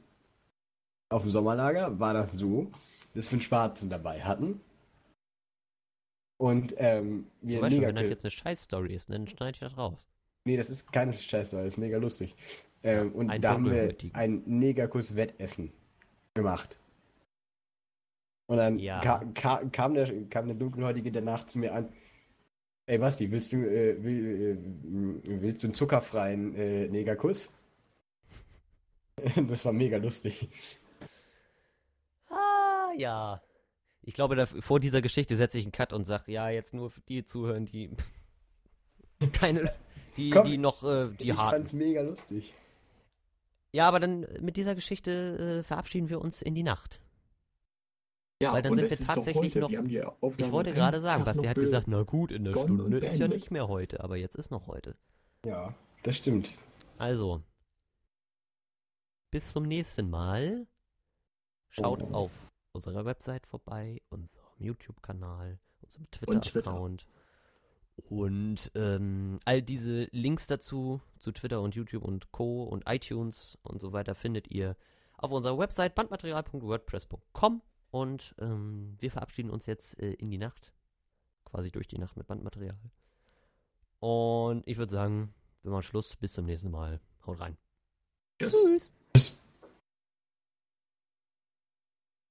C: auf dem Sommerlager war das so, dass wir einen Schwarzen dabei hatten. Und ähm,
A: Du
C: wir
A: weißt schon, wenn das jetzt eine Scheiß-Story ist, dann schneide ich das raus.
C: Nee, das ist keine Scheiße, das ist mega lustig. Ähm, und
A: ein
C: da haben wir ein Negerkuss-Wettessen gemacht. Und dann
A: Ja.
C: ka ka kam, der, kam der Dunkelhäutige danach zu mir an. Ey Basti, willst du, äh, will, äh, willst du einen zuckerfreien äh, Negerkuss? Das war mega lustig.
A: Ah, ja. Ich glaube, da, vor dieser Geschichte setze ich einen Cut und sage, ja, jetzt nur für die zuhören, die keine, die,
C: Komm,
A: die noch, äh, die
C: ich
A: harten.
C: fand's mega lustig.
A: Ja, aber dann mit dieser Geschichte äh, verabschieden wir uns in die Nacht.
B: Ja,
A: Weil dann
B: und
A: sind wir tatsächlich noch- Ich wollte gerade sagen,
B: Tag
A: Basti hat gesagt, na gut, in der Stunde
B: und
A: ist ja nicht mehr heute, aber jetzt ist noch heute.
C: Ja, das stimmt.
A: Also, bis zum nächsten Mal. Schaut
C: Oh.
A: auf unserer Website vorbei, unserem YouTube-Kanal, unserem. Twitter-Account. Und ähm, all diese Links dazu, zu Twitter und YouTube und Co. und iTunes und so weiter, findet ihr auf unserer Website bandmaterial.wordpress.com. Und ähm, wir verabschieden uns jetzt äh, in die Nacht. Quasi durch die Nacht mit Bandmaterial. Und ich würde sagen, wir machen Schluss. Bis zum nächsten Mal. Haut rein.
B: Tschüss.
C: Tschüss.